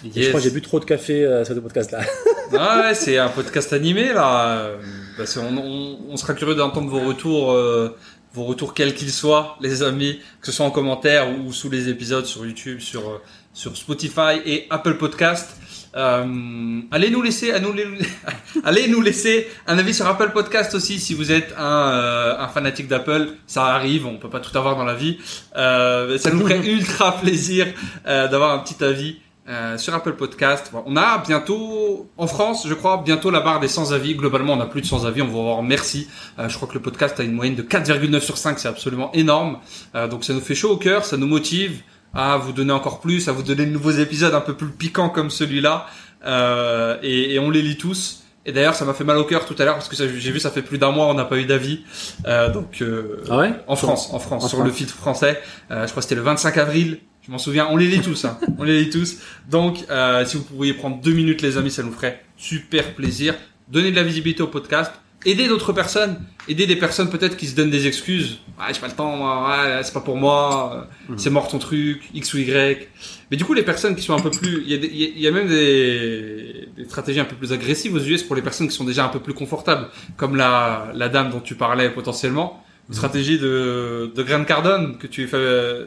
Je crois que j'ai bu trop de café euh, sur ce podcast-là. Ah ouais, c'est un podcast animé là. Parce qu'on on, on sera curieux d'entendre vos retours, euh, vos retours quels qu'ils soient, les amis, que ce soit en commentaire ou sous les épisodes sur YouTube, sur euh, sur Spotify et Apple Podcast. Euh, allez nous laisser, à nous, allez nous laisser un avis sur Apple Podcast aussi si vous êtes un, euh, un fanatique d'Apple. Ça arrive, on peut pas tout avoir dans la vie. Euh, ça nous ferait ultra plaisir euh, d'avoir un petit avis. Euh, sur Apple Podcast. On a bientôt, en France, je crois, bientôt la barre des 100 avis. Globalement, on a plus de 100 avis. On va voir merci. Euh, je crois que le podcast a une moyenne de 4,9 sur 5. C'est absolument énorme. Euh, donc ça nous fait chaud au cœur, ça nous motive à vous donner encore plus, à vous donner de nouveaux épisodes un peu plus piquants comme celui-là. Euh, et, et on les lit tous. Et d'ailleurs, ça m'a fait mal au cœur tout à l'heure parce que j'ai vu, ça fait plus d'un mois, on n'a pas eu d'avis. Euh, donc, euh, Ah ouais? en France, en France, En sur France. le feed français. Euh, je crois que c'était le 25 avril. Je m'en souviens. On les lit tous, hein. On les lit tous. Donc, euh, si vous pouviez prendre deux minutes, les amis, ça nous ferait super plaisir. Donner de la visibilité au podcast. Aider d'autres personnes. Aider des personnes peut-être qui se donnent des excuses. Ouais, j'ai pas le temps. Ouais, c'est pas pour moi. euh, C'est mort ton truc. X ou Y. Mais du coup, les personnes qui sont un peu plus, il y a, des- il y a même des, des stratégies un peu plus agressives aux US pour les personnes qui sont déjà un peu plus confortables, comme la, la dame dont tu parlais potentiellement. Une stratégie de, de Grant Cardone que tu es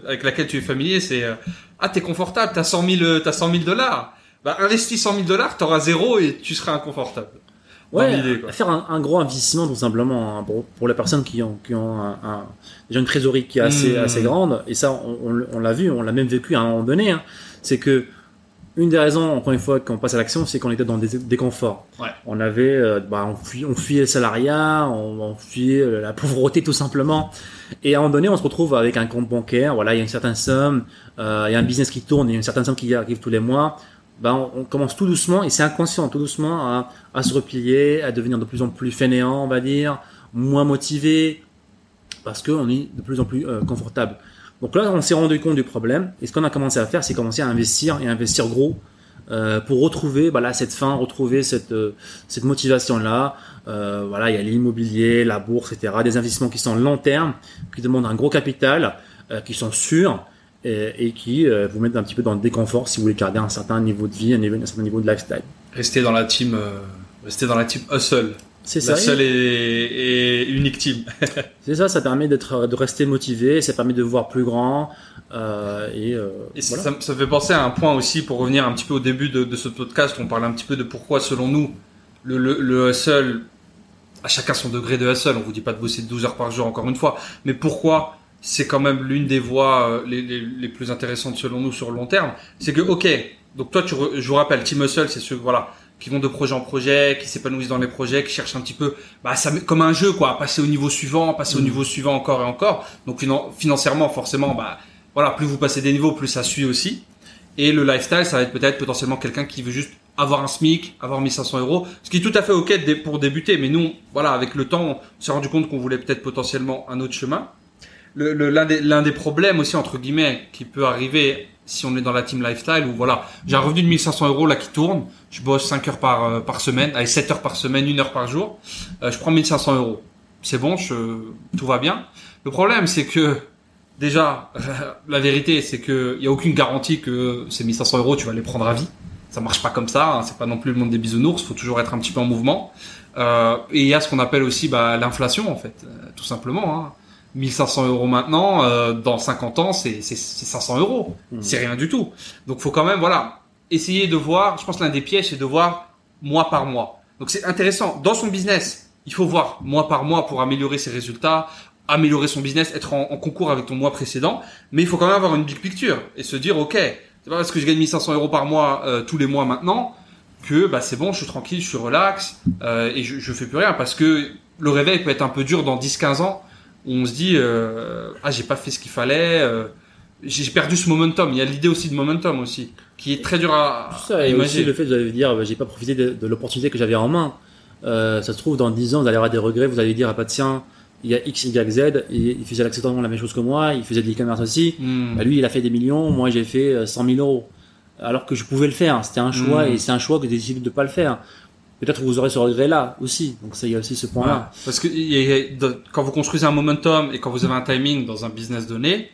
avec laquelle tu es familier, c'est euh, ah t'es confortable, t'as 100 000 t'as 100 000 dollars, bah investis 100 000 dollars, t'auras zéro et tu seras inconfortable. Ouais, quoi. faire un, un gros investissement tout simplement hein, pour, pour les personnes qui ont, qui ont un, un- déjà une trésorerie qui est assez, Mm. assez grande. Et ça, on, on on l'a vu, on l'a même vécu à un moment donné. hein. c'est que une des raisons, encore une fois, qu'on passe à l'action, c'est qu'on était dans des déconforts. Ouais. On avait, euh, bah, on, fuy- on fuyait le salariat, on, on fuyait la pauvreté tout simplement. Et à un moment donné, on se retrouve avec un compte bancaire. Voilà, il y a une certaine somme, euh, il y a un business qui tourne, il y a une certaine somme qui arrive tous les mois. Ben, on, on commence tout doucement, et c'est inconscient, tout doucement, à, à se replier, à devenir de plus en plus fainéant, on va dire, moins motivé, parce qu'on est de plus en plus euh, confortable. Donc là, on s'est rendu compte du problème, et ce qu'on a commencé à faire, c'est commencer à investir, et investir gros, euh, pour retrouver bah là, cette fin, retrouver cette, euh, cette motivation-là. Euh, voilà, il y a l'immobilier, la bourse, etc. Des investissements qui sont long terme, qui demandent un gros capital, qui sont sûrs, et, qui vous mettent un petit peu dans le déconfort si vous voulez garder un certain niveau de vie, un, un certain niveau de lifestyle. Rester dans la team, rester dans la team hustle. C'est La ça. seule et, et unique team. C'est ça, ça permet d'être, de rester motivé, ça permet de voir plus grand, euh, et, euh, Et voilà. ça, ça fait penser à un point aussi pour revenir un petit peu au début de, de ce podcast. On parlait un petit peu de pourquoi, selon nous, le, le, le hustle, à chacun son degré de hustle. On vous dit pas de bosser 12 heures par jour, encore une fois. Mais pourquoi c'est quand même l'une des voies euh, les, les, les plus intéressantes selon nous sur le long terme. C'est que, ok, donc toi, tu je vous rappelle, Team Hustle, c'est ceux, voilà, qui vont de projet en projet, qui s'épanouissent dans les projets, qui cherchent un petit peu, bah, ça, comme un jeu, quoi, passer au niveau suivant, passer au Mm. niveau suivant encore et encore. Donc, finan- financièrement, forcément, bah, voilà, plus vous passez des niveaux, plus ça suit aussi. Et le lifestyle, ça va être peut-être potentiellement quelqu'un qui veut juste avoir un SMIC, avoir 1500 euros, ce qui est tout à fait ok pour débuter. Mais nous, voilà, avec le temps, on s'est rendu compte qu'on voulait peut-être potentiellement un autre chemin. Le- le- L'un des, l'un des problèmes aussi, entre guillemets, qui peut arriver si on est dans la team lifestyle, où voilà, j'ai un revenu de 1500 euros là qui tourne, je bosse 5 heures par, euh, par semaine, allez, 7 heures par semaine, 1 heure par jour, euh, je prends 1500 euros. C'est bon, tout va bien. Le problème, c'est que déjà, la vérité, c'est que il y a aucune garantie que ces 1500 euros, tu vas les prendre à vie. Ça marche pas comme ça. hein. C'est pas non plus le monde des bisounours. Faut toujours être un petit peu en mouvement. Euh, et il y a ce qu'on appelle aussi bah, l'inflation, en fait, tout simplement. Hein. 1500 euros maintenant, euh, dans 50 ans, c'est c'est- c'est 500 euros. Mhm. C'est rien du tout. Donc, faut quand même, voilà, essayer de voir. Je pense que l'un des pièges, c'est de voir mois par mois. Donc, c'est intéressant. Dans son business, il faut voir mois par mois pour améliorer ses résultats, améliorer son business, être en, en concours avec ton mois précédent. Mais il faut quand même avoir une big picture et se dire, ok, c'est pas parce que je gagne 1500 euros par mois euh, tous les mois maintenant que bah c'est bon, je suis tranquille, je suis relax euh, et je, je fais plus rien parce que le réveil peut être un peu dur dans 10-15 ans où on se dit euh, ah j'ai pas fait ce qu'il fallait, euh, j'ai perdu ce momentum. Il y a l'idée aussi de momentum aussi qui est très dur à, Tout ça, à et aussi imaginer. le fait de vous dire, bah, j'ai pas profité de, de l'opportunité que j'avais en main. Euh, ça se trouve, dans 10 ans, vous allez avoir des regrets, vous allez dire, ah bah tiens, il y a X, Y, Z, et il faisait exactement la même chose que moi, il faisait de l'e-commerce aussi. Hmm. Bah, lui, il a fait des millions, moi j'ai fait euh, 100 000 euros. Alors que je pouvais le faire, c'était un choix, Mm. et c'est un choix que j'ai décidé de pas le faire. Peut-être que vous aurez ce regret-là aussi, donc ça, il y a aussi ce point-là. Parce que quand vous construisez un momentum et quand vous avez un timing dans un business donné,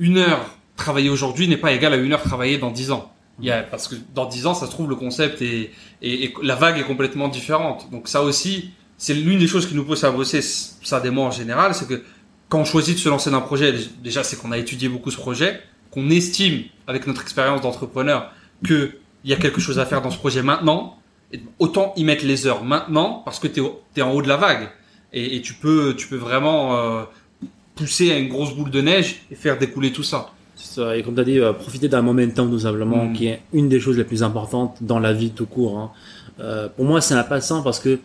une heure travaillée aujourd'hui n'est pas égale à une heure travaillée dans 10 ans. Y a, parce que dans 10 ans, ça se trouve, le concept est, et, et la vague est complètement différente. Donc ça aussi, c'est l'une des choses qui nous pousse à bosser, ça des mois en général, c'est que quand on choisit de se lancer dans un projet, déjà c'est qu'on a étudié beaucoup ce projet, qu'on estime avec notre expérience d'entrepreneur que il y a quelque chose à faire dans ce projet maintenant, et autant y mettre les heures maintenant parce que tu es, en haut de la vague et, et tu peux tu peux vraiment euh, pousser à une grosse boule de neige et faire découler tout ça. Et comme tu as dit, euh, profiter d'un momentum tout simplement, Mm. qui est une des choses les plus importantes dans la vie tout court. hein. Euh, pour moi, c'est passant parce que,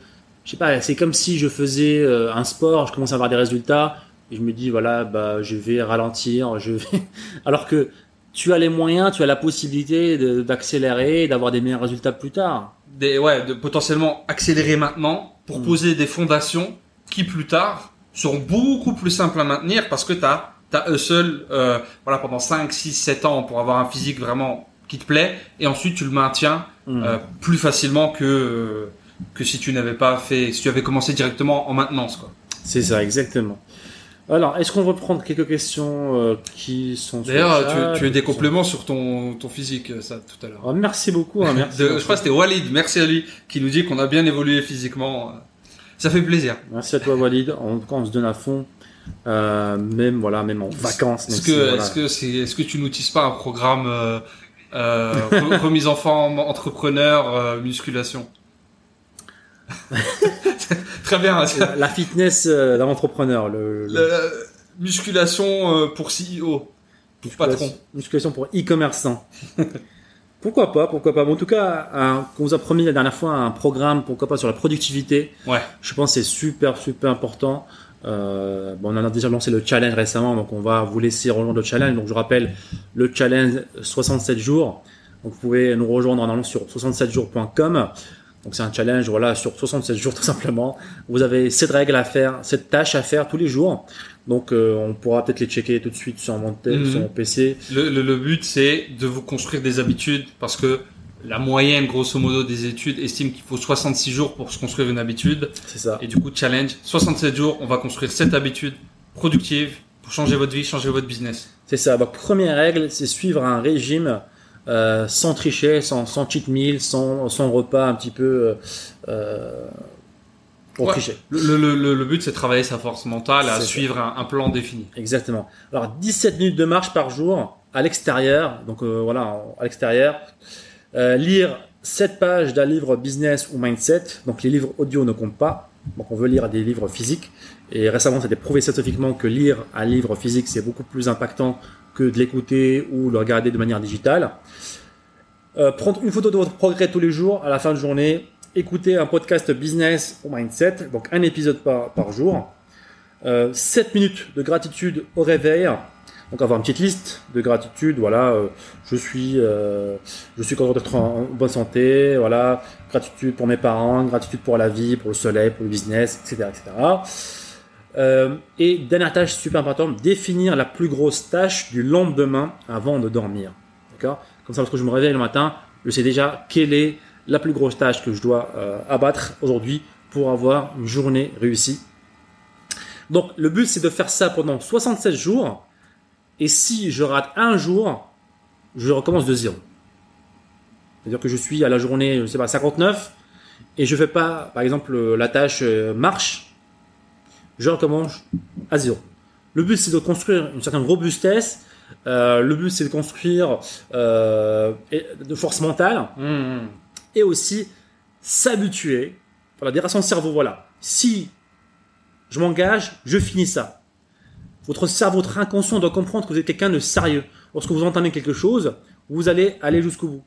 je sais pas, c'est comme si je faisais euh, un sport, je commence à avoir des résultats, et je me dis, voilà, bah, je vais ralentir, je vais... Alors que tu as les moyens, tu as la possibilité de- d'accélérer, d'avoir des meilleurs résultats plus tard. Des, ouais, de potentiellement accélérer maintenant pour Mm. poser des fondations qui plus tard seront beaucoup plus simples à maintenir parce que tu as t'as hustle euh, voilà pendant 5 6 7 ans pour avoir un physique vraiment qui te plaît et ensuite tu le maintiens Mm. euh, plus facilement que euh, que si tu n'avais pas fait si tu avais commencé directement en maintenance. C'est ça, exactement. Alors, est-ce qu'on va prendre quelques questions euh, qui sont D'ailleurs, tu, tu as des sont- compléments sur ton, ton physique, euh, ça, tout à l'heure. Oh, merci beaucoup. hein, merci De- je crois que c'était Walid, merci à lui, qui nous dit qu'on a bien évolué physiquement. Ça fait plaisir. Merci à toi Walid. En tout cas, on se donne à fond, euh, même voilà, même en vacances. Est-ce que, si, voilà. est-ce que c'est, est-ce que tu n'utilises pas un programme euh, euh, re- remise en forme, entrepreneur, euh, musculation? Très bien. La, la fitness euh, d'un entrepreneur, le, le- La musculation euh, pour CEO, pour patron. musculation pour e-commerçant. pourquoi pas, pourquoi pas. Bon, en tout cas, un, on vous a promis la dernière fois un programme, pourquoi pas sur la productivité. Ouais. Je pense que c'est super, super important. Euh, bon, on a déjà lancé le challenge récemment, donc on va vous laisser rejoindre le challenge. Donc je rappelle le challenge 67 jours. Donc vous pouvez nous rejoindre en allant sur 67jours.com. Donc c'est un challenge, voilà, sur 67 jours tout simplement. Vous avez cette règles à faire, cette tâche à faire tous les jours. Donc euh, on pourra peut-être les checker tout de suite sur mon, t- Mhm. sur mon PC. Le, le- le but, c'est de vous construire des habitudes parce que la moyenne, grosso modo, des études estime qu'il faut 66 jours pour se construire une habitude. C'est ça. Et du coup, challenge, 67 jours, on va construire cette habitude productive pour changer votre vie, changer votre business. C'est ça. Donc, première règle, c'est suivre un régime euh, sans tricher, sans, sans cheat meal, sans, sans repas un petit peu euh, euh, pour Ouais. tricher. Le, le- le- le but, c'est de travailler sa force mentale à ça. suivre un, un plan défini. Exactement. Alors 17 minutes de marche par jour à l'extérieur, donc euh, voilà, à l'extérieur. Lire 7 pages d'un livre business ou mindset, donc les livres audio ne comptent pas, donc on veut lire des livres physiques. Et récemment, c'était prouvé scientifiquement que lire un livre physique, c'est beaucoup plus impactant que de l'écouter ou le regarder de manière digitale. Euh, prendre une photo de votre progrès tous les jours à la fin de journée. Écouter un podcast business ou mindset, donc un épisode par, jour. Euh, 7 minutes de gratitude au réveil. Donc avoir une petite liste de gratitude. Voilà, euh, je suis, euh, je suis content d'être en, bonne santé. Voilà, gratitude pour mes parents, gratitude pour la vie, pour le soleil, pour le business, etc. Euh, et dernière tâche super importante, définir la plus grosse tâche du lendemain avant de dormir. D'accord? Comme ça, lorsque je me réveille le matin, je sais déjà quelle est la plus grosse tâche que je dois euh, abattre aujourd'hui pour avoir une journée réussie. Donc, le but, c'est de faire ça pendant 67 jours. Et si je rate un jour, je recommence de zéro. C'est-à-dire que je suis à la journée, je sais pas, 59, et je fais pas, par exemple, la tâche euh, marche, je recommence à zéro. Le but, c'est de construire une certaine robustesse. Euh, le but, c'est de construire euh, de force mentale Mmh. et aussi s'habituer. Voilà, dire à son cerveau, voilà, si je m'engage, je finis ça. Votre cerveau, votre inconscient doit comprendre que vous êtes quelqu'un de sérieux. Lorsque vous entendez quelque chose, vous allez aller jusqu'au bout.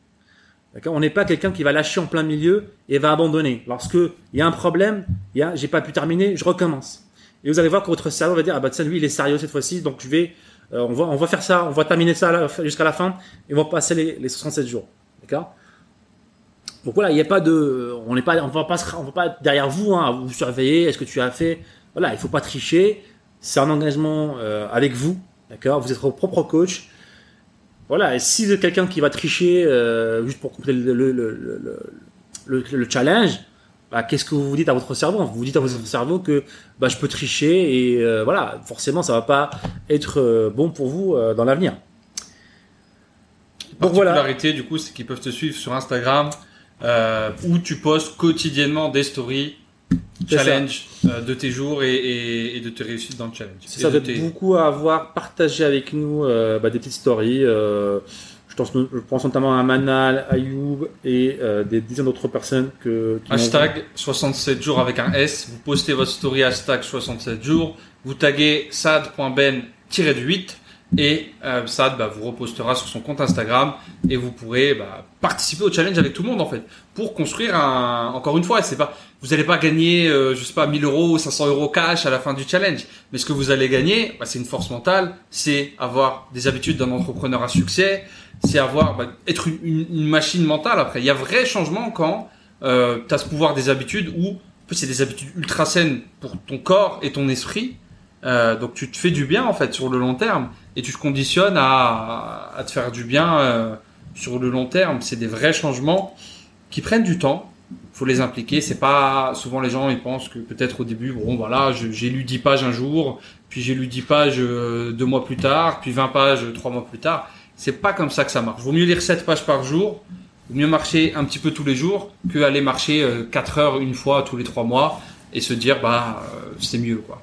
D'accord? On n'est pas quelqu'un qui va lâcher en plein milieu et va abandonner. Lorsque il y a un problème, il y a, j'ai pas pu terminer, je recommence. Et vous allez voir que votre cerveau va dire, ah bah tiens, lui, il est sérieux cette fois-ci, donc je vais, euh, on va, on va faire ça, on va terminer ça jusqu'à la fin, et on va passer les, les 67 jours. D'accord? Donc voilà, il n'y a pas de, on n'est pas, on va pas, on va pas derrière vous, hein, à vous surveiller. Est-ce que tu as fait? Voilà, il faut pas tricher. C'est un engagement euh, avec vous, d'accord? Vous êtes votre propre coach. Voilà, et si vous êtes quelqu'un qui va tricher euh, juste pour compléter le, le, le- le challenge, bah, qu'est-ce que vous vous dites à votre cerveau? Vous vous dites à votre cerveau que bah, je peux tricher et euh, voilà, forcément, ça va pas être euh, bon pour vous euh, dans l'avenir. Donc voilà. particularité, du coup, c'est qu'ils peuvent te suivre sur Instagram où tu postes quotidiennement des stories, ça. challenge de tes jours et, et, et de tes réussites dans le challenge. Ça, vous êtes tes- beaucoup à avoir partagé avec nous bah, des petites stories. Je, pense, je pense notamment à Manal, Ayoub et euh, des dizaines d'autres personnes que, qui Hashtag 67 jours avec un S. Vous postez votre story hashtag 67 jours. Vous taguez sad.ben-8 et euh, Sad bah, vous repostera sur son compte Instagram et vous pourrez bah, participer au challenge avec tout le monde en fait pour construire un. Encore une fois, c'est pas vous n'allez pas gagner euh, je sais pas 1000 euros, 500 euros cash à la fin du challenge, mais ce que vous allez gagner, bah, c'est une force mentale, c'est avoir des habitudes d'un entrepreneur à succès, c'est avoir bah, être une, une- machine mentale. Après, il y a vrai changement quand euh, tu as ce pouvoir des habitudes où c'est des habitudes ultra saines pour ton corps et ton esprit. Euh, donc tu te fais du bien en fait sur le long terme et tu te conditionnes à, à te faire du bien euh, sur le long terme. C'est des vrais changements qui prennent du temps. Faut les impliquer. C'est pas souvent les gens ils pensent que peut-être au début bon voilà j'ai lu 10 pages un jour, puis j'ai lu 10 pages euh, deux mois plus tard, puis 20 pages euh, trois mois plus tard. C'est pas comme ça que ça marche. Vaut mieux lire 7 pages par jour Vaut mieux marcher un petit peu tous les jours que aller marcher 4 heures une fois tous les 3 mois et se dire bah euh, c'est mieux quoi.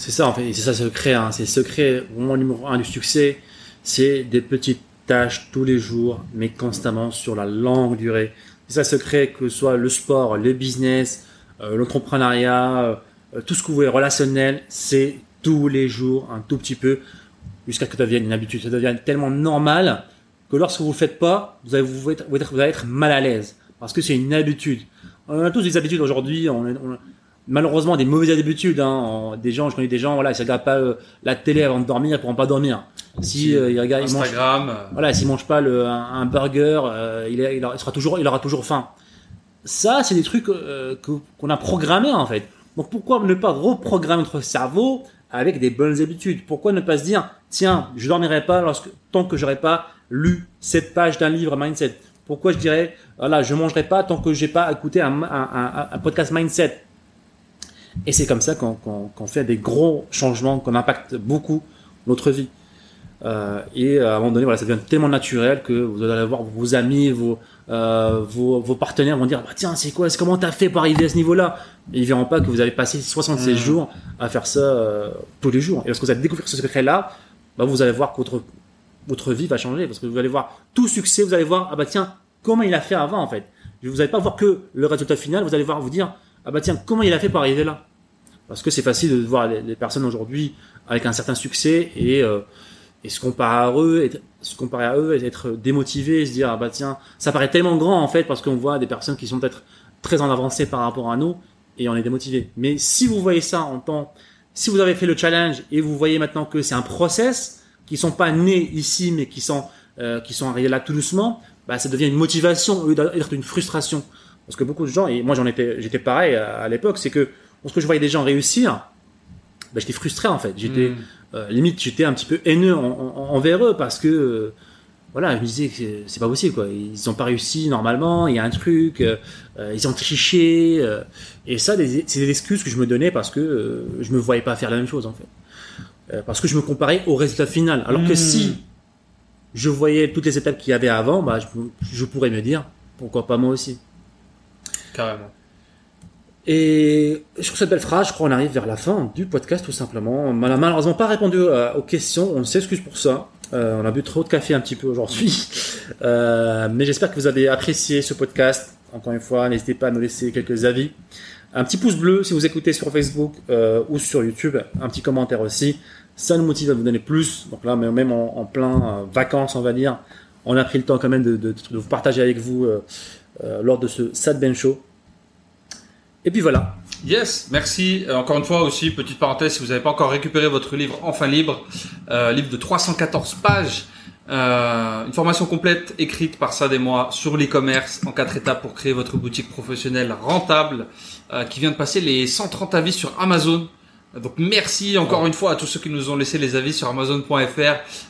C'est ça, en fait, c'est ça secret. Hein. C'est secret vraiment numéro un du succès. C'est des petites tâches tous les jours, mais constamment sur la longue durée. C'est ça secret, que ce soit le sport, le business, euh, l'entrepreneuriat, euh, euh, tout ce que vous voulez, relationnel, c'est tous les jours un tout petit peu jusqu'à ce que ça devienne une habitude. Ça devienne tellement normal que lorsque vous ne le faites pas, vous allez, vous, être, mal à l'aise parce que c'est une habitude. On a tous des habitudes aujourd'hui. Malheureusement des mauvaises habitudes. Hein. Des gens, je connais des gens, voilà, ils regardent pas euh, la télé avant de dormir, ils pourront pas dormir. Si euh, ils regardent, ils mangent Instagram. voilà, s'il mange pas le, un, un burger, euh, il, est- il aura- il sera toujours, il aura toujours faim. Ça, c'est des trucs euh, qu'on a programmés en fait. Donc pourquoi ne pas reprogrammer notre cerveau avec des bonnes habitudes? Pourquoi ne pas se dire, tiens, je dormirai pas lorsque, tant que j'aurai pas lu cette page d'un livre mindset? Pourquoi je dirais, voilà, je mangerai pas tant que j'ai pas écouté un, un- un- un podcast mindset? Et c'est comme ça qu'on fait des gros changements, qu'on impacte beaucoup notre vie. Euh, et à un moment donné, voilà, ça devient tellement naturel que vous allez voir vos amis, vos, euh, vos, vos partenaires vont dire bah tiens c'est quoi, comment t'as fait pour arriver à ce niveau-là? Ils verront pas que vous avez passé 76 Mhm. jours à faire ça euh, tous les jours. Et lorsque vous allez découvrir ce secret-là, bah, vous allez voir que votre votre vie va changer parce que vous allez voir tout succès, vous allez voir ah bah tiens comment il a fait avant en fait? Vous n'allez pas voir que le résultat final, vous allez voir vous dire ah bah tiens comment il a fait pour arriver là? Parce que c'est facile de voir les, personnes aujourd'hui avec un certain succès et et se comparer à eux, et se comparer à eux, être démotivé, et se dire ah bah tiens, ça paraît tellement grand en fait parce qu'on voit des personnes qui sont peut-être très en avancée par rapport à nous et on est démotivé. Mais si vous voyez ça en temps, si vous avez fait le challenge et vous voyez maintenant que c'est un process, qui sont pas nés ici mais qui sont euh, qui sont arrivés là tout doucement, bah ça devient une motivation au lieu d'être une frustration. Parce que beaucoup de gens et moi j'en étais j'étais pareil à, à l'époque, c'est que lorsque je voyais des gens réussir, bah, j'étais frustré en fait. J'étais hmm. euh, limite j'étais un petit peu haineux en- en- envers eux parce que euh, voilà je me disais que c'est pas possible quoi ils ont pas réussi normalement il y a un truc euh, ils ont triché et ça c'est des excuses que je me donnais parce que je me voyais pas faire la même chose en fait parce que je me comparais au résultat final alors que Mm. si je voyais toutes les étapes qu'il y avait avant bah je, je pourrais me dire pourquoi pas moi aussi Carrément. et sur cette belle phrase, je crois qu'on arrive vers la fin du podcast tout simplement. On n'a malheureusement pas répondu euh, aux questions, on s'excuse pour ça. Euh, on a bu trop de café un petit peu aujourd'hui. Euh, mais j'espère que vous avez apprécié ce podcast. Encore une fois, n'hésitez pas à nous laisser quelques avis. Un petit pouce bleu si vous écoutez sur Facebook ou sur YouTube. Un petit commentaire aussi. Ça nous motive à vous donner plus. Donc là, même en, plein vacances, on va dire, on a pris le temps quand même de vous partager avec vous euh, lors de ce Sad Ben Show. Et puis voilà. Yes, merci. Euh, encore une fois aussi, petite parenthèse, si vous n'avez pas encore récupéré votre livre Enfin Libre, euh, livre de 314 pages, une formation complète écrite par Sad et moi sur l'e-commerce en quatre étapes pour créer votre boutique professionnelle rentable, qui vient de passer les 130 avis sur Amazon. Donc merci encore une fois à tous ceux qui nous ont laissé les avis sur Amazon.fr.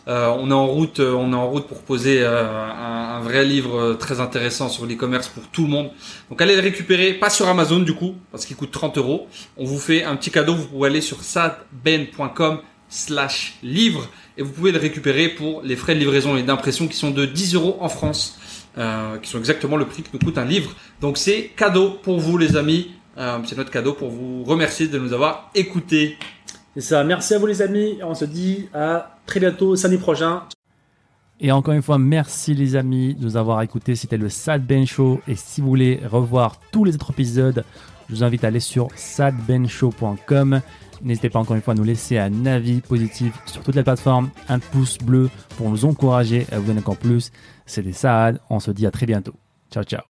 Euh, on est en route, euh, on est en route pour poser euh, un, vrai livre très intéressant sur l'e-commerce pour tout le monde. Donc allez le récupérer, pas sur Amazon du coup, parce qu'il coûte 30 euros. On vous fait un petit cadeau, vous pouvez aller sur sadben.com slash livre et vous pouvez le récupérer pour les frais de livraison et d'impression qui sont de 10 euros en France, euh, qui sont exactement le prix que nous coûte un livre. Donc c'est cadeau pour vous les amis, c'est notre cadeau pour vous remercier de nous avoir écoutés. C'est ça. Merci à vous les amis. On se dit à très bientôt, samedi prochain. Et encore une fois, merci les amis de nous avoir écoutés. C'était le Sad Ben Show. Et si vous voulez revoir tous les autres épisodes, je vous invite à aller sur sadbenshow.com. N'hésitez pas encore une fois à nous laisser un avis positif sur toutes les plateformes, un pouce bleu pour nous encourager à vous donner encore plus. C'était Saad. On se dit à très bientôt. Ciao, ciao.